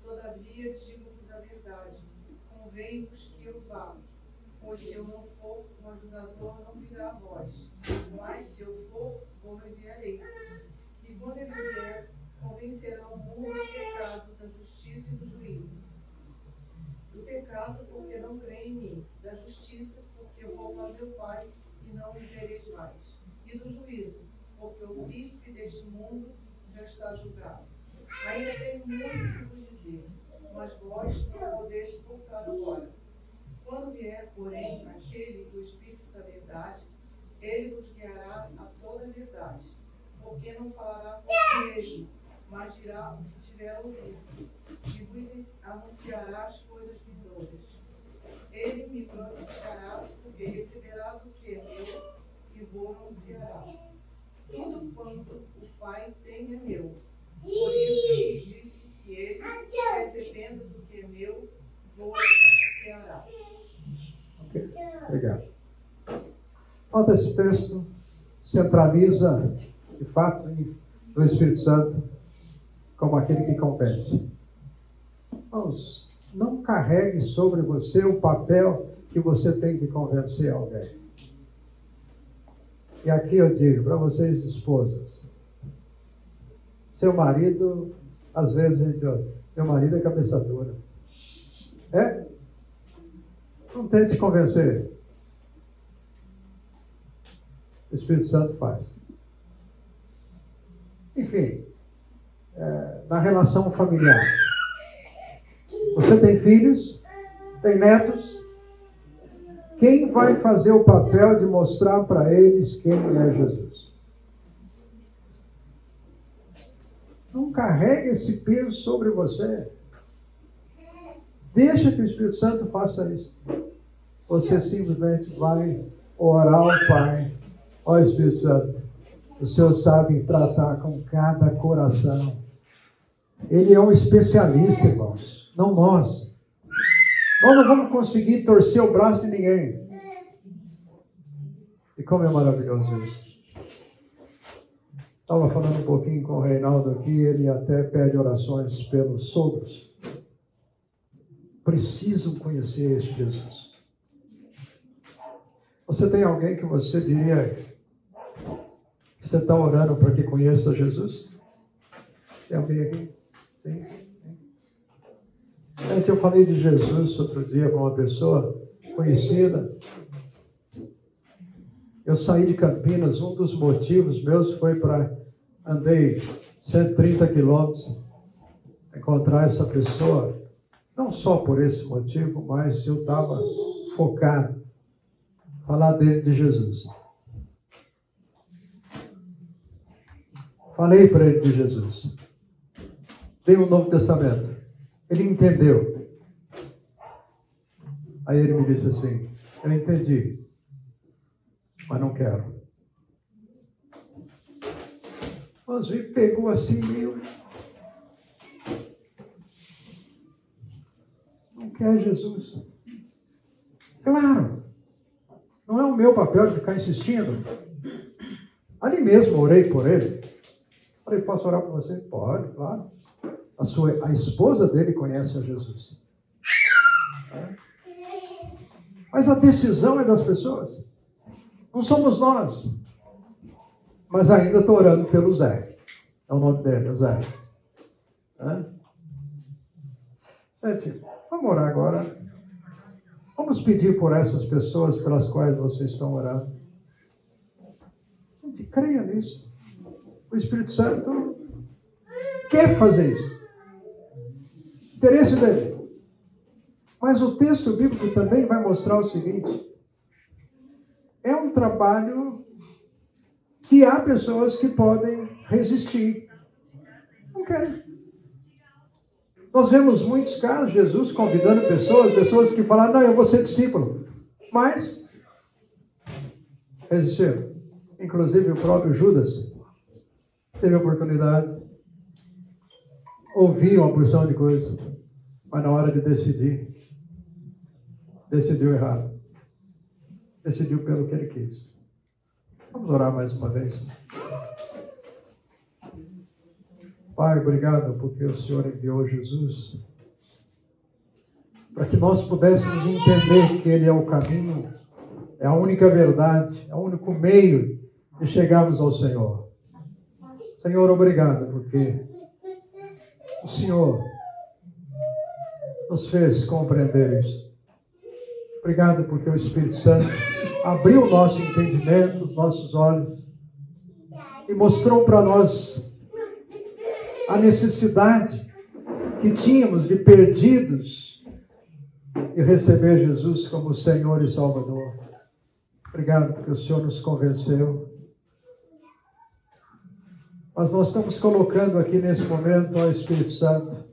Todavia, digo-vos a verdade: convém-vos que eu vá. Pois se eu não for, o ajudador não virá a vós. Mas se eu for, vou enviarei. E quando ele vier, convencerá o mundo do pecado, da justiça e do juízo. Do pecado, porque não crê em mim. Da justiça, porque eu vou para meu Pai e não me verei mais. E do juízo, porque o príncipe deste mundo já está julgado. Ainda tenho muito que vos dizer, mas vós não podeis voltar agora. Quando vier, porém, aquele, o Espírito da Verdade, ele vos guiará a toda a verdade, porque não falará por si mesmo, mas dirá o que tiver ouvido, e vos anunciará as coisas vindouras. Ele me glorificará, porque receberá do que é meu, e vou anunciará. Tudo quanto o Pai tem é meu. Por isso eu disse que ele, recebendo do que é meu, vou anunciará. Obrigado. Nota esse texto centraliza, de fato, no Espírito Santo como aquele que convence. Irmãos, não carregue sobre você o papel que você tem que convencer alguém. E aqui eu digo para vocês, esposas, seu marido, às vezes gente, meu marido é cabeça dura. É? Não tente convencer. O Espírito Santo faz. Enfim, é, na relação familiar. Você tem filhos? Tem netos? Quem vai fazer o papel de mostrar para eles quem é Jesus? Não carregue esse peso sobre você. Deixa que o Espírito Santo faça isso. Você simplesmente vai orar ao Pai. Ó Espírito Santo, o Senhor sabe tratar com cada coração. Ele é um especialista, irmãos, não nós. Nós não vamos conseguir torcer o braço de ninguém. E como é maravilhoso isso. Estava falando um pouquinho com o Reinaldo aqui, ele até pede orações pelos sogros precisam conhecer esse Jesus. Você tem alguém que você diria você está orando para que conheça Jesus? Tem alguém aqui? Sim? Gente, eu falei de Jesus outro dia para uma pessoa conhecida. Eu saí de Campinas, um dos motivos meus foi para andei 130 quilômetros encontrar essa pessoa não só por esse motivo, mas eu estava focado falar dele de Jesus. Falei para ele de Jesus. Dei o um Novo Testamento. Ele entendeu. Aí ele me disse assim: Eu entendi, mas não quero. Mas pegou assim meio quer Jesus. Claro, não é o meu papel de ficar insistindo. Ali mesmo orei por ele. Falei, posso orar por você? Pode, claro. A, sua, a esposa dele conhece a Jesus. É. Mas a decisão é das pessoas. Não somos nós. Mas ainda estou orando pelo Zé. É o nome dele, o Zé. É? Gente, Vamos orar agora. Vamos pedir por essas pessoas pelas quais vocês estão orando. Gente, creia nisso. O Espírito Santo quer fazer isso. Interesse dele. Mas o texto bíblico também vai mostrar o seguinte: é um trabalho que há pessoas que podem resistir. Não querem. Nós vemos muitos casos, Jesus convidando pessoas, pessoas que falaram, não, eu vou ser discípulo. Mas resistiram. Inclusive o próprio Judas teve a oportunidade, ouviu uma porção de coisas, mas na hora de decidir, decidiu errado. Decidiu pelo que ele quis. Vamos orar mais uma vez. Pai, obrigado porque o Senhor enviou Jesus para que nós pudéssemos entender que Ele é o caminho, é a única verdade, é o único meio de chegarmos ao Senhor. Senhor, obrigado porque o Senhor nos fez compreender isso. Obrigado porque o Espírito Santo abriu o nosso entendimento, os nossos olhos e mostrou para nós a necessidade que tínhamos de perdidos e receber Jesus como Senhor e Salvador. Obrigado porque o Senhor nos convenceu. Mas nós estamos colocando aqui nesse momento ao Espírito Santo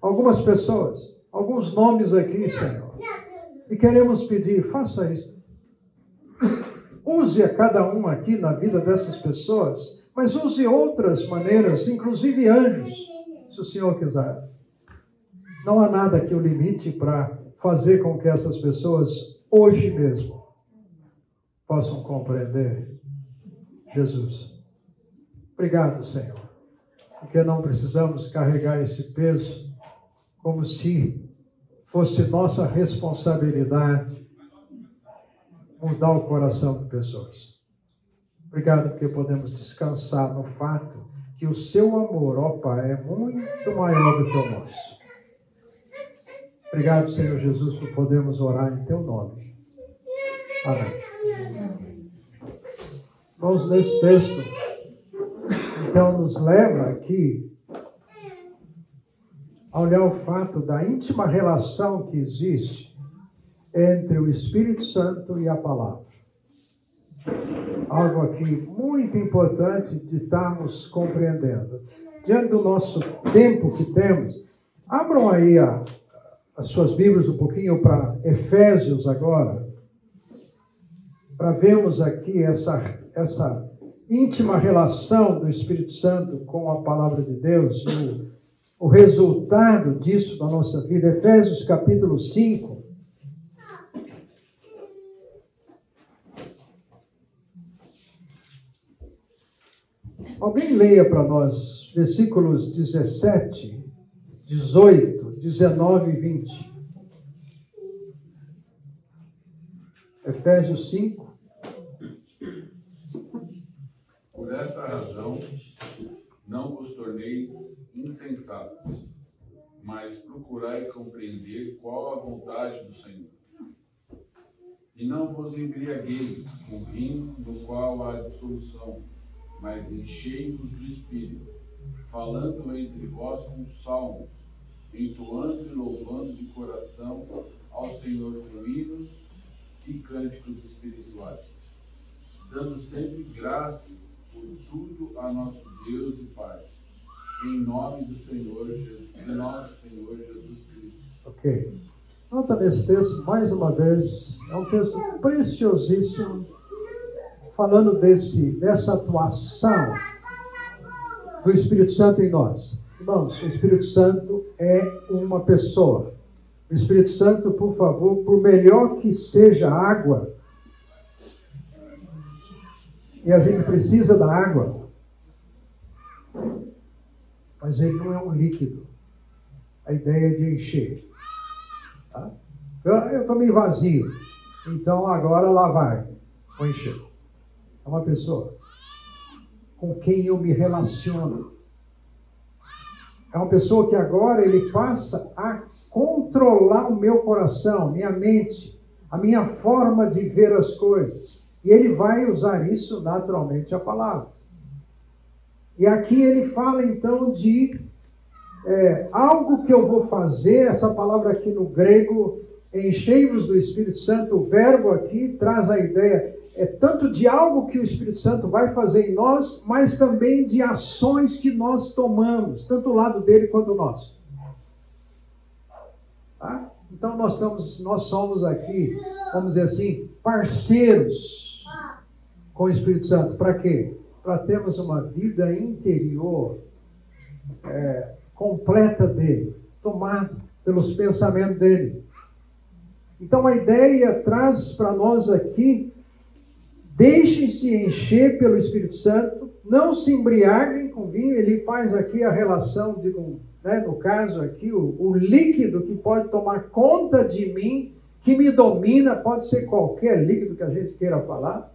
algumas pessoas, alguns nomes aqui, Senhor. E queremos pedir, faça isso. Use a cada um aqui na vida dessas pessoas mas use outras maneiras, inclusive anjos, se o Senhor quiser. Não há nada que o limite para fazer com que essas pessoas, hoje mesmo, possam compreender Jesus. Obrigado, Senhor, porque não precisamos carregar esse peso como se fosse nossa responsabilidade mudar o coração de pessoas. Obrigado porque podemos descansar no fato que o seu amor, ó Pai, é muito maior do que o nosso. Obrigado, Senhor Jesus, por podermos orar em teu nome. Amém. Vamos nesse texto, então, nos leva aqui a olhar o fato da íntima relação que existe entre o Espírito Santo e a palavra algo aqui muito importante de estarmos compreendendo. Diante do nosso tempo que temos, abram aí a, as suas Bíblias um pouquinho para Efésios agora, para vermos aqui essa, essa íntima relação do Espírito Santo com a palavra de Deus, o, o resultado disso na nossa vida. Efésios capítulo 5. Alguém leia para nós versículos 17, 18, 19 e 20. Efésios 5. Por esta razão, não vos torneis insensatos, mas procurai compreender qual a vontade do Senhor. E não vos embriagueis com vinho no qual há dissolução mas enchei-vos do Espírito, falando entre vós com salmos, entoando e louvando de coração ao Senhor com hinos e cânticos espirituais, dando sempre graças por tudo a nosso Deus e Pai, em nome do Senhor Jesus, de nosso Senhor Jesus Cristo. Ok. Nota nesse texto, mais uma vez, é um texto preciosíssimo falando desse, dessa atuação do Espírito Santo em nós. Irmãos, o Espírito Santo é uma pessoa. O Espírito Santo, por favor, por melhor que seja a água, e a gente precisa da água, mas ele não é um líquido. A ideia é de encher. Tá? Eu estou meio vazio, então agora lá vai, vou encher. É uma pessoa com quem eu me relaciono. É uma pessoa que agora ele passa a controlar o meu coração, minha mente, a minha forma de ver as coisas. E ele vai usar isso naturalmente a palavra. E aqui ele fala então de é, algo que eu vou fazer, essa palavra aqui no grego, enchei-vos do Espírito Santo, o verbo aqui traz a ideia é tanto de algo que o Espírito Santo vai fazer em nós, mas também de ações que nós tomamos, tanto o lado dele quanto o nosso. Tá? Então nós nós somos aqui, vamos dizer assim, parceiros com o Espírito Santo. Para quê? Para termos uma vida interior é, completa dele, tomado pelos pensamentos dele. Então a ideia traz para nós aqui: deixem-se encher pelo Espírito Santo, não se embriaguem com vinho. Ele faz aqui a relação, digo, né, no caso aqui, o, o líquido que pode tomar conta de mim, que me domina, pode ser qualquer líquido que a gente queira falar.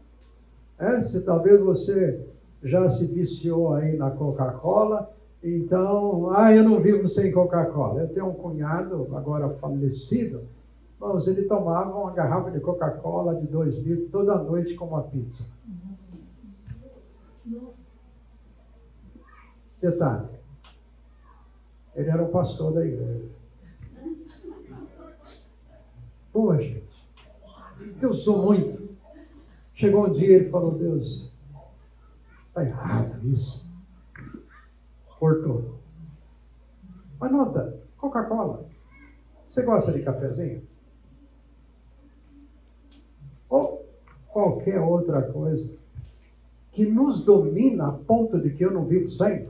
É, se talvez você já se viciou aí na Coca-Cola, então, ah, eu não vivo sem Coca-Cola. Eu tenho um cunhado, agora falecido, Irmãos, ele tomava uma garrafa de Coca-Cola de dois litros toda noite com uma pizza. Detalhe. Ele era o pastor da igreja. Boa, gente. Deus usou muito. Chegou um dia ele falou, Deus, está errado isso. Cortou. Mas nota, Coca-Cola. Você gosta de cafezinho? ou qualquer outra coisa que nos domina a ponto de que eu não vivo sem.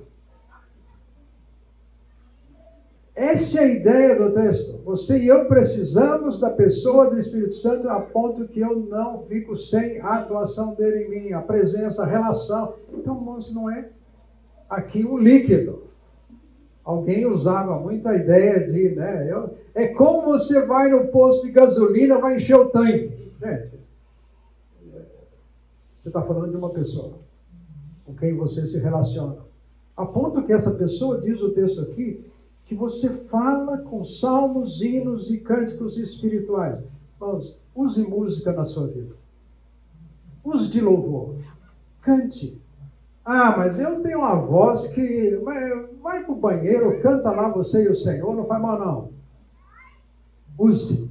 Essa é a ideia do texto. Você e eu precisamos da pessoa do Espírito Santo a ponto que eu não fico sem a atuação dele em mim, a presença, a relação. Então, irmãos, não é aqui um líquido. Alguém usava muito a ideia de, né? Eu, é como você vai no posto de gasolina, vai encher o tanque. Gente, você está falando de uma pessoa com quem você se relaciona. A ponto que essa pessoa, diz o texto aqui, que você fala com salmos, hinos e cânticos espirituais. Vamos, use música na sua vida. Use de louvor. Cante. Ah, mas eu tenho uma voz que. Vai, para o banheiro, canta lá você e o Senhor, não faz mal não. Use.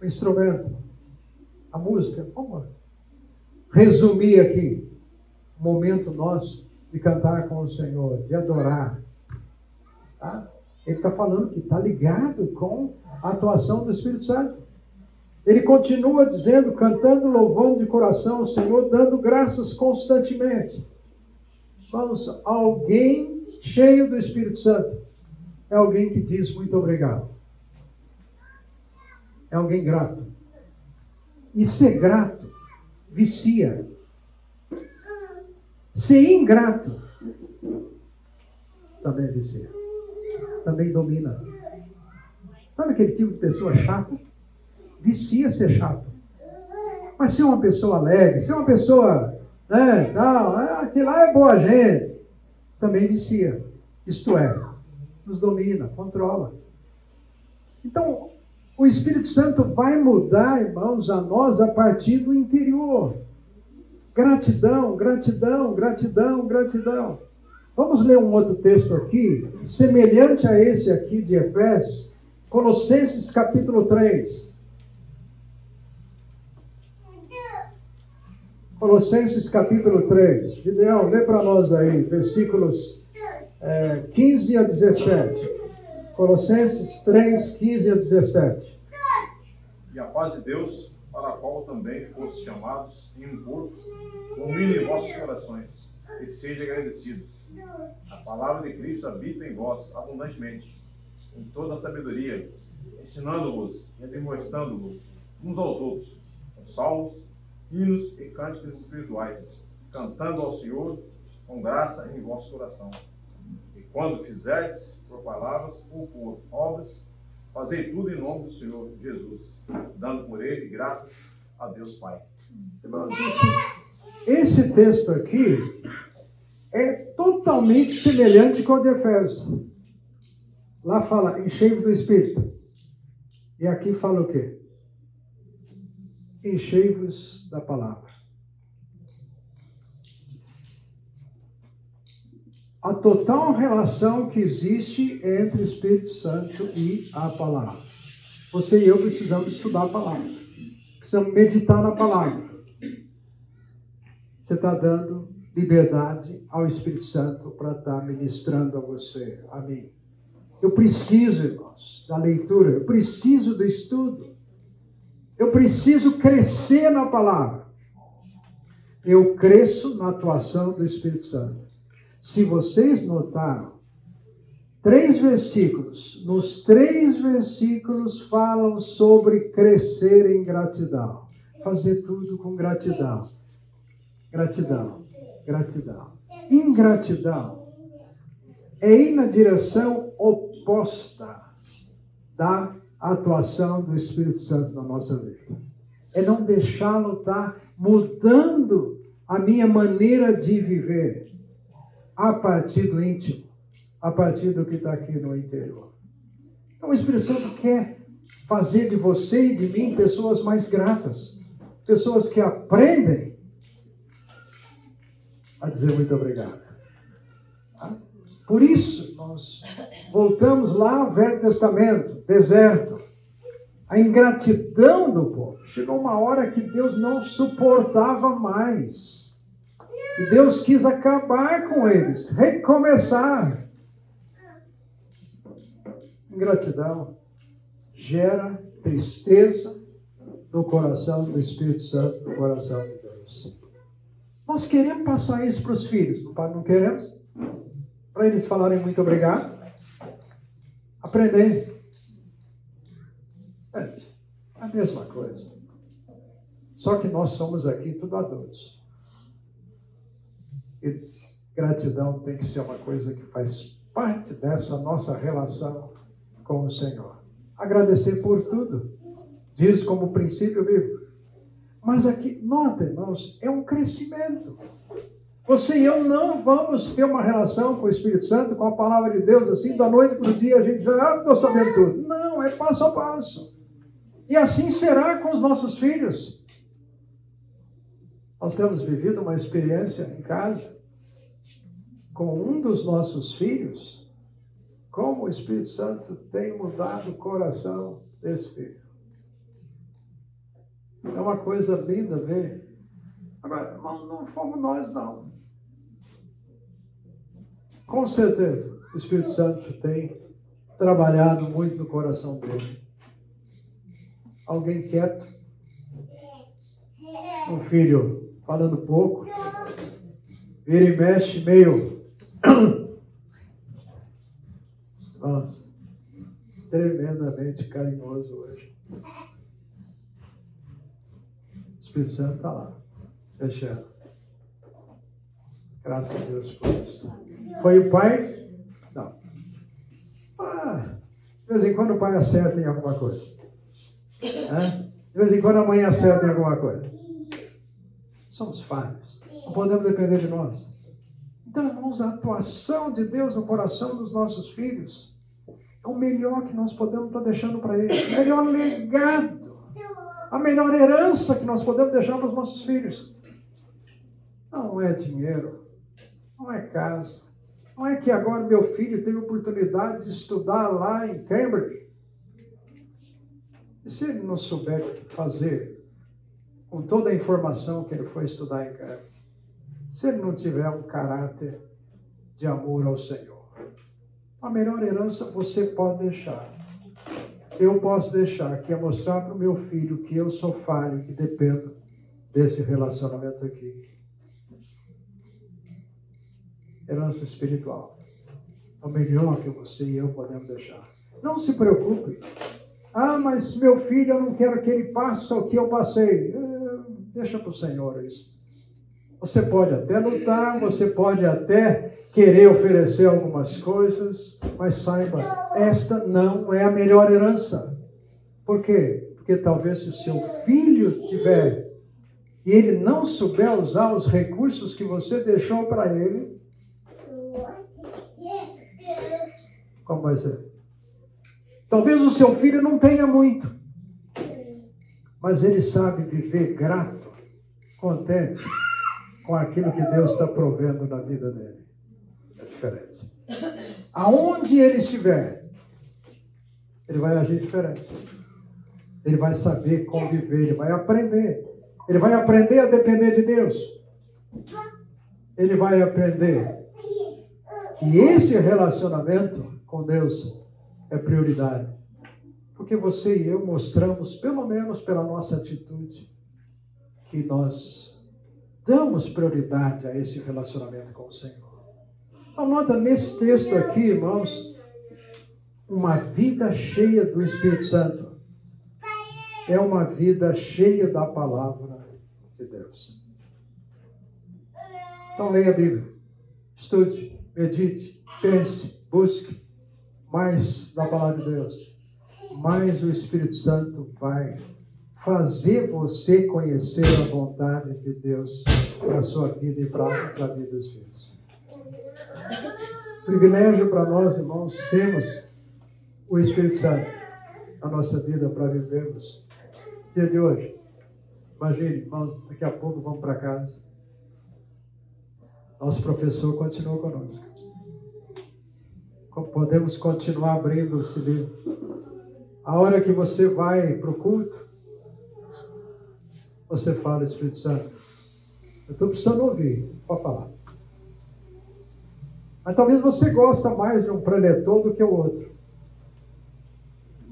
O instrumento a música. Vamos resumir aqui momento nosso de cantar com o Senhor, de adorar. Tá? Ele está falando que está ligado com a atuação do Espírito Santo. Ele continua dizendo, cantando, louvando de coração o Senhor, dando graças constantemente. Vamos, alguém cheio do Espírito Santo é alguém que diz muito obrigado. É alguém grato. E ser grato vicia. Ser ingrato também vicia. Também domina. Sabe aquele tipo de pessoa chata? Vicia ser chato. Mas ser uma pessoa alegre, ser uma pessoa, né, tal, é, aquilo lá é boa gente, também vicia. Isto é, nos domina, controla. Então, o Espírito Santo vai mudar, irmãos, a nós a partir do interior. Gratidão, gratidão, gratidão, gratidão. Vamos ler um outro texto aqui, semelhante a esse aqui de Efésios, Colossenses capítulo 3. Colossenses capítulo 3. Gideão, lê para nós aí, versículos é, 15 a 17. Colossenses 3, 15 a 17. E a paz de Deus, para a qual também foste chamados em um corpo, domine vossos corações e sejam agradecidos. A palavra de Cristo habita em vós abundantemente, em toda a sabedoria, ensinando-vos e demonstrando-vos uns aos outros, com salmos, hinos e cânticos espirituais, cantando ao Senhor com graça em vosso coração quando fizerdes por palavras ou por obras, fazei tudo em nome do Senhor Jesus, dando por ele graças a Deus Pai. Irmãos, esse, texto aqui é totalmente semelhante com o de Efésios. Lá fala, enchei-vos do Espírito. E aqui fala o quê? Enchei-vos da palavra. a total relação que existe entre o Espírito Santo e a palavra. Você e eu precisamos estudar a palavra. Precisamos meditar na palavra. Você está dando liberdade ao Espírito Santo para estar tá ministrando a você. Amém. Eu preciso, irmãos, da leitura. Eu preciso do estudo. Eu preciso crescer na palavra. eu cresço na atuação do Espírito Santo. Se vocês notaram, três versículos, nos três versículos falam sobre crescer em gratidão. Fazer tudo com gratidão. Gratidão, gratidão. Ingratidão é ir na direção oposta da atuação do Espírito Santo na nossa vida. É não deixá-lo estar tá mudando a minha maneira de viver a partir do íntimo, a partir do que está aqui no interior. Então o Espírito Santo quer fazer de você e de mim pessoas mais gratas, pessoas que aprendem a dizer muito obrigado. Tá? Por isso, nós voltamos lá ao Velho Testamento, deserto. A ingratidão do povo. Chegou uma hora que Deus não suportava mais. E Deus quis acabar com eles, recomeçar. Ingratidão gera tristeza no coração do Espírito Santo, no coração. Nós queremos passar isso para os filhos, não queremos? Para eles falarem muito obrigado. Aprender. É a mesma coisa. Só que nós somos aqui tudo adultos. E gratidão tem que ser uma coisa que faz parte dessa nossa relação com o Senhor. Agradecer por tudo. Diz como princípio bíblico. Mas aqui, nota, irmãos, é um crescimento. Você e eu não vamos ter uma relação com o Espírito Santo, com a palavra de Deus, assim, da noite para o dia, a gente já estou sabendo tudo. Não, é passo a passo. E assim será com os nossos filhos. Nós temos vivido uma experiência em casa com um dos nossos filhos, como o Espírito Santo tem mudado o coração desse filho. É uma coisa linda ver. Agora, não, não fomos nós, não. Com certeza, o Espírito Santo tem trabalhado muito no coração dele. Alguém quieto, um filho falando pouco, vira e mexe meio. *coughs* Nossa, tremendamente carinhoso hoje. O Espírito Santo está lá, fechando. Graças a Deus por isso. Foi o pai? Não. Ah, de vez em quando o pai acerta em alguma coisa. É? De vez em quando a mãe acerta em alguma coisa. Somos falhos. Não podemos depender de nós. Então, irmãos, a atuação de Deus no coração dos nossos filhos é o melhor que nós podemos estar deixando para eles. O melhor legado. A melhor herança que nós podemos deixar para os nossos filhos. Não é dinheiro. Não é casa não é que agora meu filho teve oportunidade de estudar lá em Cambridge? E se ele não souber fazer com toda a informação que ele foi estudar em Cambridge? Se ele não tiver um caráter de amor ao Senhor? A melhor herança você pode deixar. Eu posso deixar, que é mostrar para o meu filho que eu sou falho, que dependo desse relacionamento aqui herança espiritual. É o melhor que você e eu podemos deixar. Não se preocupe. Ah, mas meu filho, eu não quero que ele passe o que eu passei. É, deixa para o Senhor isso. Você pode até lutar, você pode até querer oferecer algumas coisas, mas saiba, esta não é a melhor herança. Por quê? Porque talvez se o seu filho tiver e ele não souber usar os recursos que você deixou para ele, Como vai ser? Talvez o seu filho não tenha muito, mas ele sabe viver grato, contente com aquilo que Deus está provendo na vida dele. Diferente. Aonde ele estiver, ele vai agir diferente. Ele vai saber conviver, ele vai aprender. Ele vai aprender a depender de Deus. Ele vai aprender que esse relacionamento com Deus é prioridade. Porque você e eu mostramos, pelo menos pela nossa atitude, que nós damos prioridade a esse relacionamento com o Senhor. Então, nota nesse texto aqui, irmãos, uma vida cheia do Espírito Santo é uma vida cheia da palavra de Deus. Então, leia a Bíblia, estude, medite, pense, busque mais da palavra de Deus. Mais o Espírito Santo vai fazer você conhecer a vontade de Deus para a sua vida e para a vida dos filhos. Privilégio para nós, irmãos, temos o Espírito Santo na nossa vida para vivermos. Dia de hoje. Imagine, irmãos, daqui a pouco vamos para casa. Nosso professor continua conosco. Podemos continuar abrindo esse livro. A hora que você vai para o culto, você fala, Espírito Santo, eu estou precisando ouvir, pode falar. Mas talvez você gosta mais de um preletor do que o outro.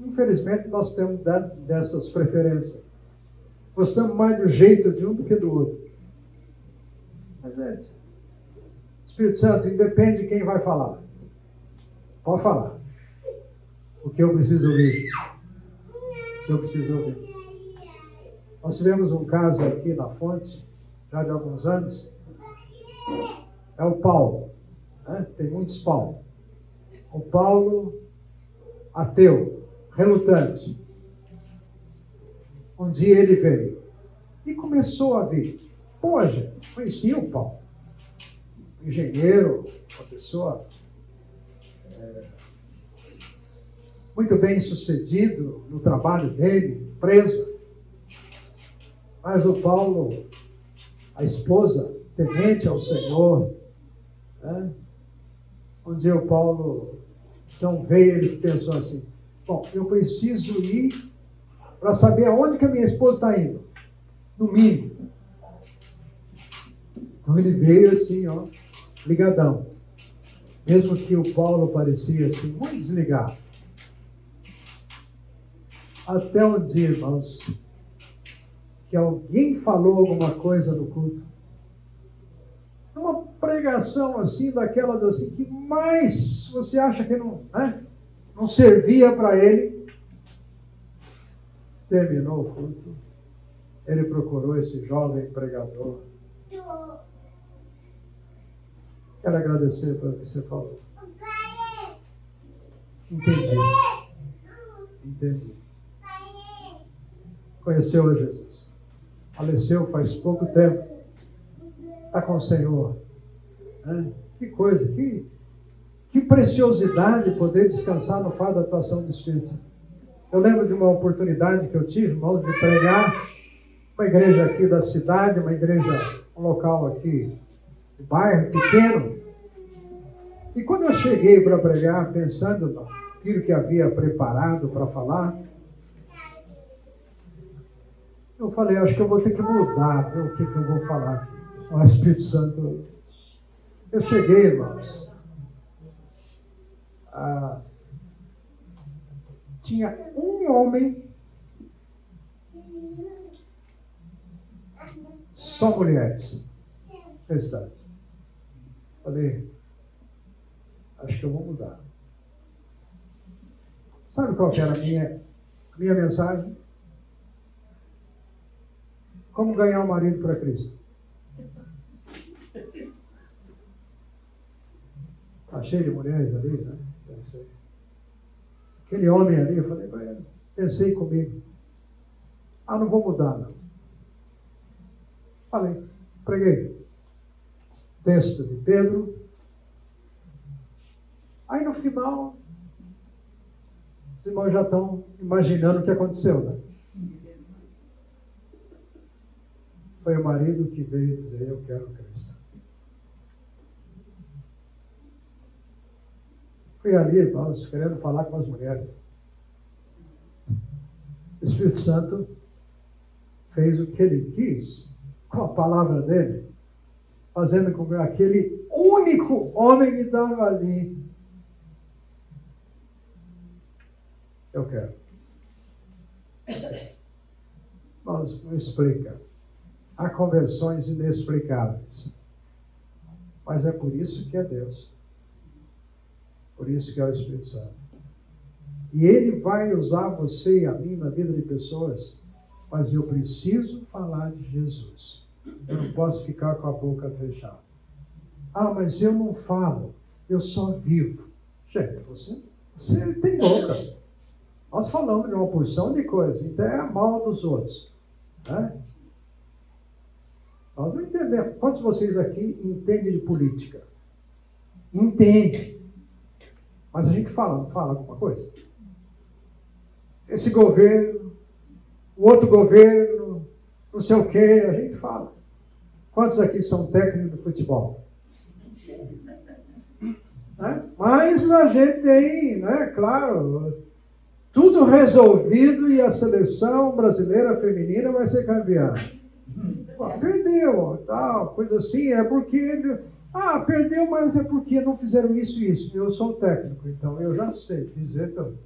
Infelizmente, nós temos dessas preferências. Gostamos mais do jeito de um do que do outro. Mas, gente, Espírito Santo, independe de quem vai falar. Pode falar. O que eu preciso ouvir. O que eu preciso ouvir. Nós tivemos um caso aqui na fonte, já de alguns anos. É o Paulo. Né? Tem muitos Paulo. O Paulo ateu, relutante. Um dia ele veio e começou a vir. Gente, conhecia o Paulo. engenheiro, uma pessoa é, muito bem sucedido no trabalho dele, empresa. Mas o Paulo, a esposa, temente ao Senhor, né? Um dia o Paulo então veio ele pensou assim, bom, eu preciso ir para saber aonde que a minha esposa está indo. No mínimo. Então ele veio assim, ó, ligadão. Mesmo que o Paulo parecia assim, muito desligado. Até um dia, irmãos, que alguém falou alguma coisa no culto. Uma pregação assim, daquelas assim, que mais você acha que não, né? não servia para ele. Terminou o culto. Ele procurou esse jovem pregador. Quero agradecer pelo que você falou. Entendi. Entendi. Conheceu a Jesus faleceu faz pouco tempo, está com o Senhor. Né? Que coisa, que, que preciosidade poder descansar no fato da atuação do Espírito. Eu lembro de uma oportunidade que eu tive, irmãos, de pregar uma igreja aqui da cidade, uma igreja, um local aqui, um bairro pequeno. E quando eu cheguei para pregar, pensando naquilo que havia preparado para falar, eu falei, acho que eu vou ter que mudar o que, que eu vou falar O Espírito Santo. Eu cheguei, irmãos. Tinha um homem, só mulheres. Restante. Falei, acho que eu vou mudar. Sabe qual era a minha, minha mensagem? Como ganhar o marido para Cristo? Está cheio de mulheres ali, né? Pensei. Aquele homem ali, eu falei para ele, pensei comigo. Ah, não vou mudar, não. Falei, preguei. Texto de Pedro. Aí no final, os irmãos já estão imaginando o que aconteceu, né? Foi o marido que veio dizer: Eu quero Cristo. Fui ali, irmãos, querendo falar com as mulheres. O Espírito Santo fez o que ele quis com a palavra dele, fazendo com que aquele único homem que estava ali. Eu quero. Mas não explica. há conversões inexplicáveis. Mas é por isso que é Deus. Por isso que é o Espírito Santo. E Ele vai usar você e a mim na vida de pessoas, mas eu preciso falar de Jesus. Eu não posso ficar com a boca fechada. Ah, mas eu não falo, eu só vivo. Gente, você, você tem boca. Nós falamos de uma porção de coisas, então é mal dos outros. Né? Nós não entendemos. Quantos de vocês aqui entendem de política? Entende. Mas a gente fala, fala alguma coisa. Esse governo, o outro governo, não sei o que, a gente fala. Quantos aqui são técnicos de futebol? Né? Mas a gente tem, né, claro, tudo resolvido e a seleção brasileira feminina vai ser campeã. Pô, perdeu, tal, coisa assim, é porque. Ah, perdeu, mas é porque não fizeram isso e isso. Eu sou técnico, então eu já sei dizer tudo.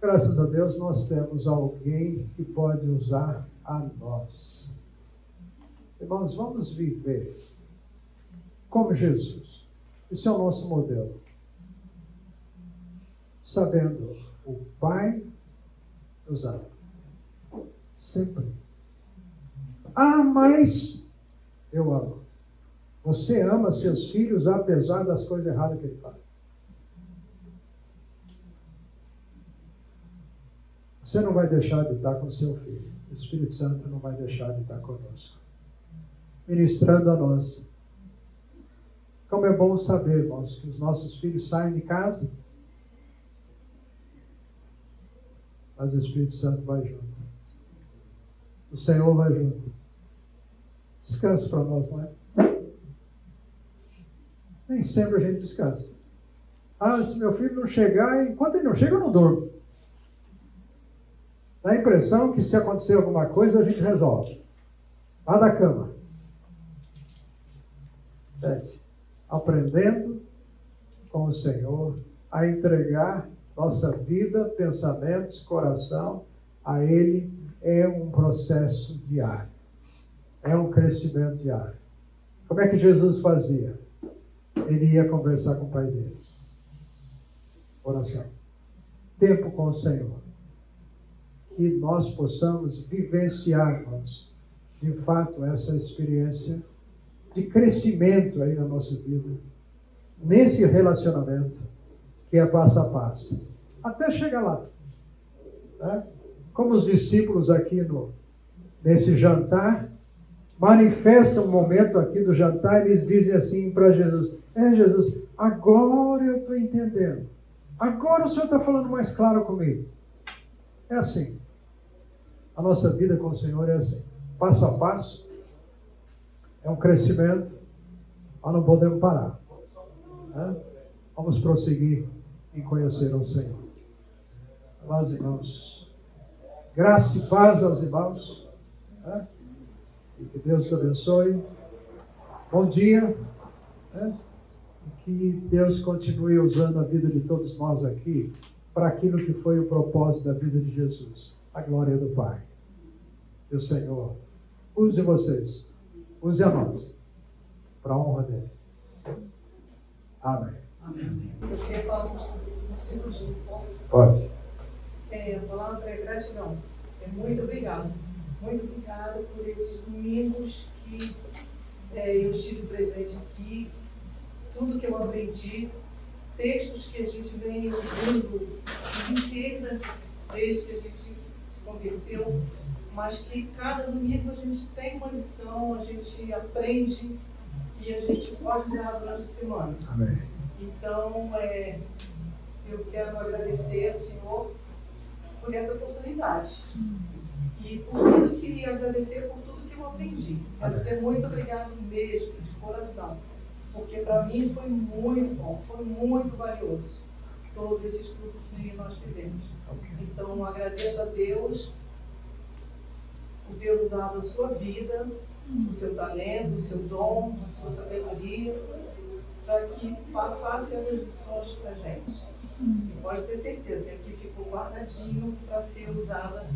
Graças a Deus nós temos alguém que pode usar a nós. Irmãos, vamos viver como Jesus. Esse é o nosso modelo. Sabendo o Pai usar. Sempre. Ah, mas eu amo. Você ama seus filhos apesar das coisas erradas que ele faz. Você não vai deixar de estar com seu filho. O Espírito Santo não vai deixar de estar conosco. Ministrando a nós. Como é bom saber, irmãos, que os nossos filhos saem de casa, mas o Espírito Santo vai junto. O Senhor vai junto. Descanso para nós, não é? Nem sempre a gente descansa. Ah, se meu filho não chegar, enquanto ele não chega, eu não durmo. Dá a impressão que se acontecer alguma coisa, a gente resolve. Lá da cama. Sete. Aprendendo com o Senhor a entregar nossa vida, pensamentos, coração a Ele é um processo diário. É um crescimento diário. Como é que Jesus fazia? Ele ia conversar com o Pai dele. Oração. Tempo com o Senhor. Que nós possamos vivenciar, irmãos, de fato, essa experiência de crescimento aí na nossa vida, nesse relacionamento que é passo a passo, até chegar lá. Né? como os discípulos aqui no, nesse jantar, manifestam um momento aqui do jantar, eles dizem assim para Jesus: É, Jesus, agora eu estou entendendo. Agora o Senhor está falando mais claro comigo. É assim. A nossa vida com o Senhor é assim. Passo a passo. É um crescimento. Nós não podemos parar. Né? Vamos prosseguir em conhecer o Senhor. Mas, irmãos. Graça e paz aos irmãos. Né? E que Deus os abençoe. Bom dia. Né? E que Deus continue usando a vida de todos nós aqui para aquilo que foi o propósito da vida de Jesus. A glória do Pai. E o Senhor use vocês, use a nós, para a honra dele. Amém. Amém. Eu queria falar um posso? Pode. É, a palavra é gratidão. É muito obrigado. Muito obrigada por esses domingos que é, eu estive presente aqui, tudo que eu aprendi, textos que a gente vem ouvindo inteira desde que a gente se converteu, mas que cada domingo a gente tem uma lição, a gente aprende e a gente pode usar durante a semana. Amém. Então, é, eu quero agradecer ao Senhor por essa oportunidade. E por tudo que agradecer por tudo que eu aprendi. Quero dizer muito obrigado mesmo, de coração. Porque para mim foi muito bom, foi muito valioso todo esse estudo que nós fizemos. Então agradeço a Deus por ter usado a sua vida, o seu talento, o seu dom, a sua sabedoria, para que passasse essas lições para a gente. E pode ter certeza que aqui ficou guardadinho para ser usada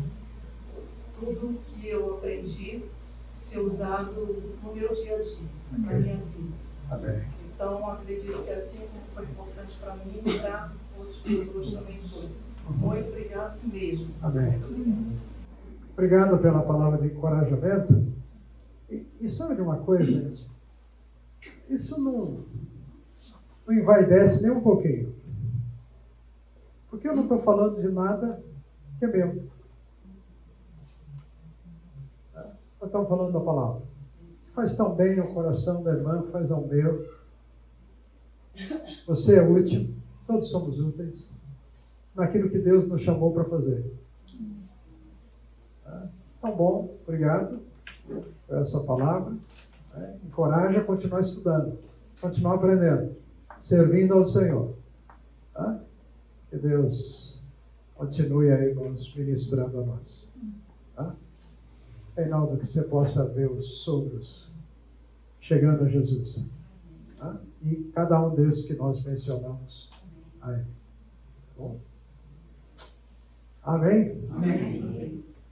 tudo que eu aprendi ser usado no meu dia a dia, na minha vida. Amém. Então, acredito que assim como foi importante para mim, para outras pessoas também foi. Muito obrigado mesmo. Amém. Obrigado pela palavra de encorajamento. E, e sabe de uma coisa, gente? Isso não, não envaidece nem um pouquinho. Porque eu não estou falando de nada que é meu. Nós estamos falando da palavra. Faz tão bem ao coração da irmã, faz ao meu. Você é útil, todos somos úteis naquilo que Deus nos chamou para fazer. Tá? Então, bom, obrigado por essa palavra. Né? Encoraja a continuar estudando, continuar aprendendo, servindo ao Senhor. Tá? Que Deus continue aí nos ministrando a nós. Reinaldo, que você possa ver os sogros chegando a Jesus. Tá? E cada um desses que nós mencionamos aí. Bom. Amém? Amém.